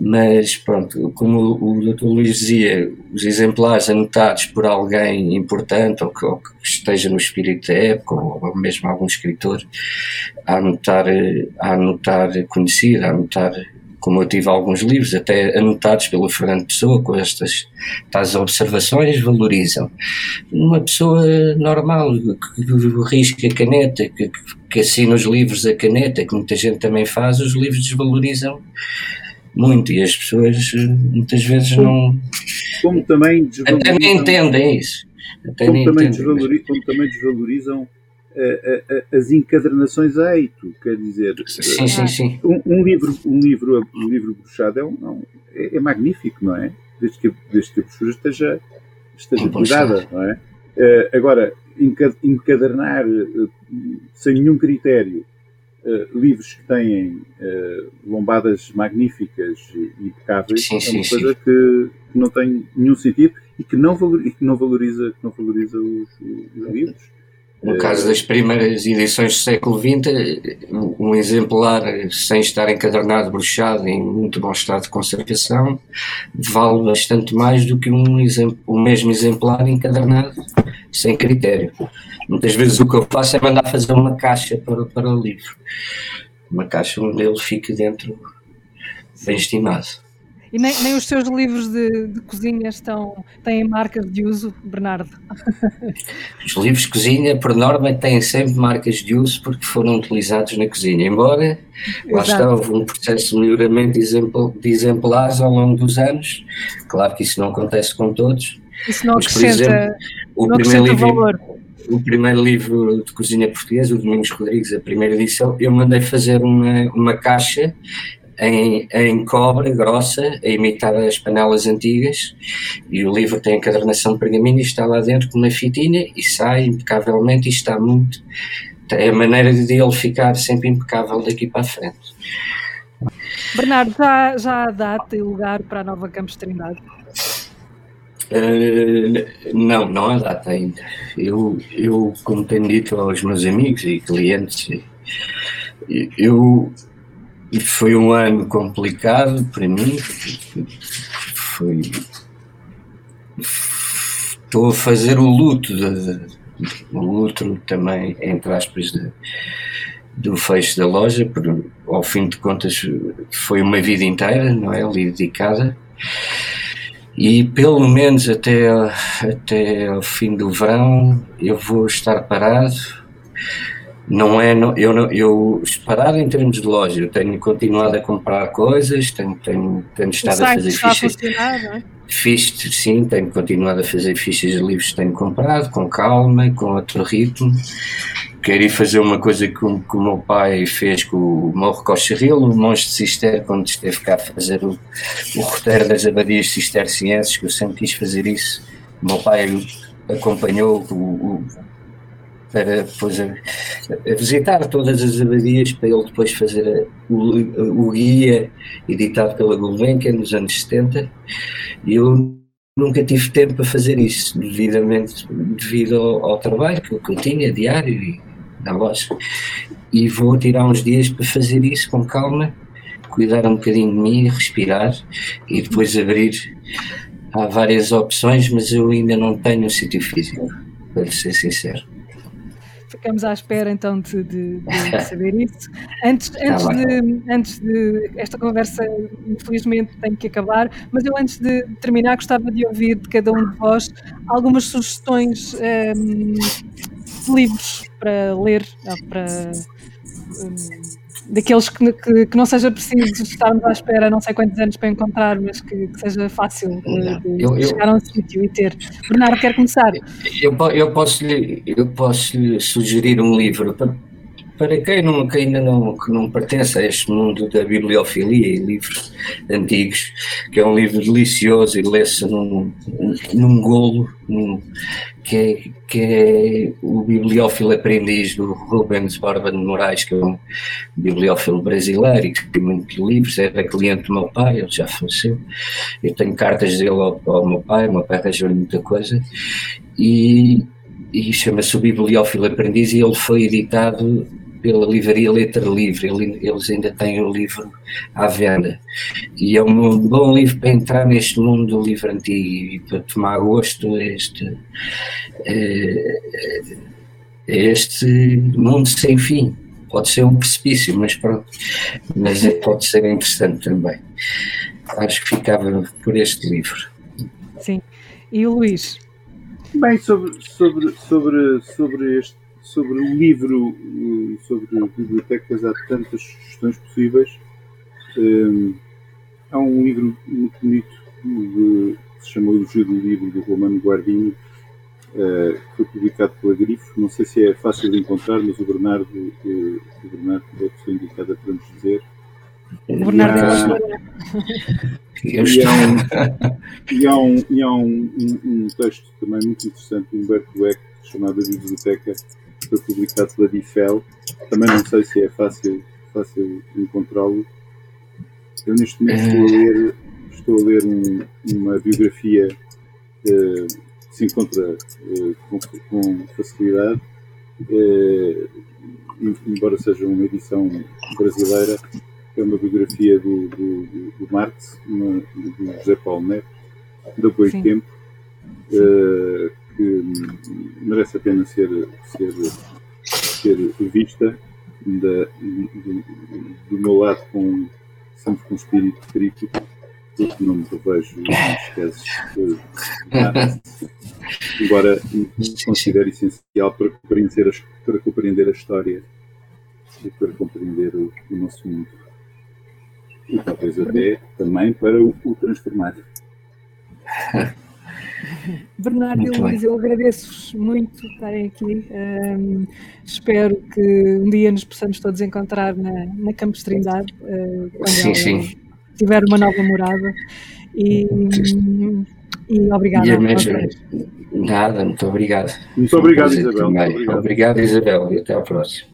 Mas pronto, como o Dr. Luís dizia, os exemplares anotados por alguém importante ou que, ou que esteja no espírito da época, ou mesmo algum escritor, a anotar, a anotar conhecido, a anotar como eu tive alguns livros, até anotados pelo Fernando Pessoa, com estas tais observações, valorizam. Uma pessoa normal, que, risca a caneta, que, que assina os livros a caneta, que muita gente também faz, os livros desvalorizam muito e as pessoas muitas vezes não. Como também desvalorizam. Até nem entendem isso. Até como, também desvalorizam, como também desvalorizam as encadernações a eito, quer dizer, sim, sim, sim. Um, um, livro, um livro, um livro bruxado é, um, é, é, magnífico, não é? Desde que, desde que a brochura esteja, esteja cuidada, não é? Agora, encadernar sem nenhum critério uh, livros que têm lombadas magníficas e impecáveis sim, é uma sim, coisa que, que, não tem nenhum sentido e que não valoriza, que não valoriza, que não valoriza os, os livros. No caso das primeiras edições do século XX, um exemplar sem estar encadernado, bruxado, em muito bom estado de conservação, vale bastante mais do que um o mesmo exemplar encadernado sem critério. Muitas vezes o que eu faço é mandar fazer uma caixa para, para o livro. Uma caixa onde ele fique dentro bem estimado. E nem, nem os seus livros de, de, cozinha estão, têm marcas de uso, Bernardo? Os livros de cozinha, por norma, têm sempre marcas de uso porque foram utilizados na cozinha, embora lá está, houve um processo de melhoramento de exemplares ao longo dos anos. Claro que isso não acontece com todos. Isso não acrescenta, mas, por exemplo, o não primeiro livro, valor. O primeiro livro de cozinha portuguesa, o Domingos Rodrigues, a primeira edição, eu mandei fazer uma, uma caixa em, em cobre grossa, a imitar as panelas antigas, e o livro tem encadernação de pergaminho e está lá dentro com uma fitinha e sai impecavelmente e está muito. É a maneira de ele ficar sempre impecável daqui para a frente. Bernardo, já, já há data e lugar para a nova Campos Trindade? Uh, não, não há data ainda. Eu, eu, como tenho dito aos meus amigos e clientes, eu foi um ano complicado para mim. Foi. Estou a fazer o luto, de, o luto também, entre aspas, de, do fecho da loja, por, ao fim de contas foi uma vida inteira, não é? Ali dedicada. E pelo menos até, até ao fim do verão eu vou estar parado não é, eu, não, eu parado em termos de loja, eu tenho continuado a comprar coisas, tenho, tenho, tenho estado a fazer fichas. É? Fichas, sim, tenho continuado a fazer fichas de livros que tenho comprado, com calma, com outro ritmo. Quero ir fazer uma coisa que, que o meu pai fez com o Morro Costa Rio, o monge de Cister, quando esteve cá a fazer o, o roteiro das abadias cistercienses, que eu sempre quis fazer isso. O meu pai acompanhou o, o para depois a, a visitar todas as abadias para ele depois fazer a, o, o, guia editado pela Gulbenkian nos anos 70 e eu nunca tive tempo para fazer isso devidamente devido ao, ao trabalho que, que eu tinha diário e na loja. E vou tirar uns dias para fazer isso com calma cuidar um bocadinho de mim, respirar e depois abrir. Há várias opções mas eu ainda não tenho um sítio físico para ser sincero ficamos à espera então de, de, de saber isso. Antes, tá antes, de, antes de. Esta conversa, infelizmente, tem que acabar, mas eu antes de terminar gostava de ouvir de cada um de vós algumas sugestões um, de livros para ler, para, daqueles que, que, que, não seja preciso estarmos à espera não sei quantos anos para encontrar, mas que, que seja fácil de, eu, chegar a um sítio e ter. Bernardo, quer começar? Eu, eu posso-lhe eu posso -lhe sugerir um livro para, quem, não, quem ainda não, que não pertence a este mundo da bibliofilia e livros antigos, que é um livro delicioso e lê-se num, num golo, num, que, é, que é o Bibliófilo Aprendiz do Rubens Borba de Moraes, que é um bibliófilo brasileiro e que tem muitos livros, era cliente do meu pai, ele já faleceu. Eu tenho cartas dele ao, ao meu pai, o meu pai arranjou-lhe muita coisa. E, e chama-se o Bibliófilo Aprendiz e ele foi editado pela livraria Letra Livre, eles ainda têm o livro à venda. E é um bom livro para entrar neste mundo do livro antigo e para tomar gosto a este, este mundo sem fim. Pode ser um precipício, mas pronto, mas é, pode ser interessante também. Acho que ficava por este livro. Sim. E o Luís? Bem, sobre, sobre, sobre, sobre este sobre o livro, sobre bibliotecas, há tantas sugestões possíveis. Um, há um livro muito bonito de, que se chama O Elogio do Livro, do Romano Guardini, uh, que foi publicado pela Grifo. Não sei se é fácil de encontrar, mas o Bernardo, uh, o Bernardo é a pessoa indicada para nos dizer. O Bernardo é e há, um, e há, um, e há um, um, um texto também muito interessante de Humberto Eco chamado A Biblioteca, foi publicado pela Difel. Também não sei se é fácil, fácil encontrá-lo. Eu neste momento estou a ler, estou a ler um, uma biografia uh, que se encontra uh, com, com, facilidade, uh, embora seja uma edição brasileira, é uma biografia do, do, do Marx, uma, do José Paulo Neto, da Boi Tempo, que merece a pena ser, ser, ser vista da, do, do, meu lado com, sempre com espírito crítico, porque não me revejo nas teses embora considere essencial para compreender, a, para compreender a história e para compreender o, o nosso mundo. E talvez até também para o, o transformar. Bernardo e Luís, eu agradeço-vos muito estarem aqui. Um, espero que um dia nos possamos todos encontrar na, na Campos Trindade, uh, quando sim, sim. tiver uma nova morada. E, e obrigado. Nada, muito obrigado. Muito obrigado, Isabel. Muito obrigado. obrigado, Isabel, e até à próxima.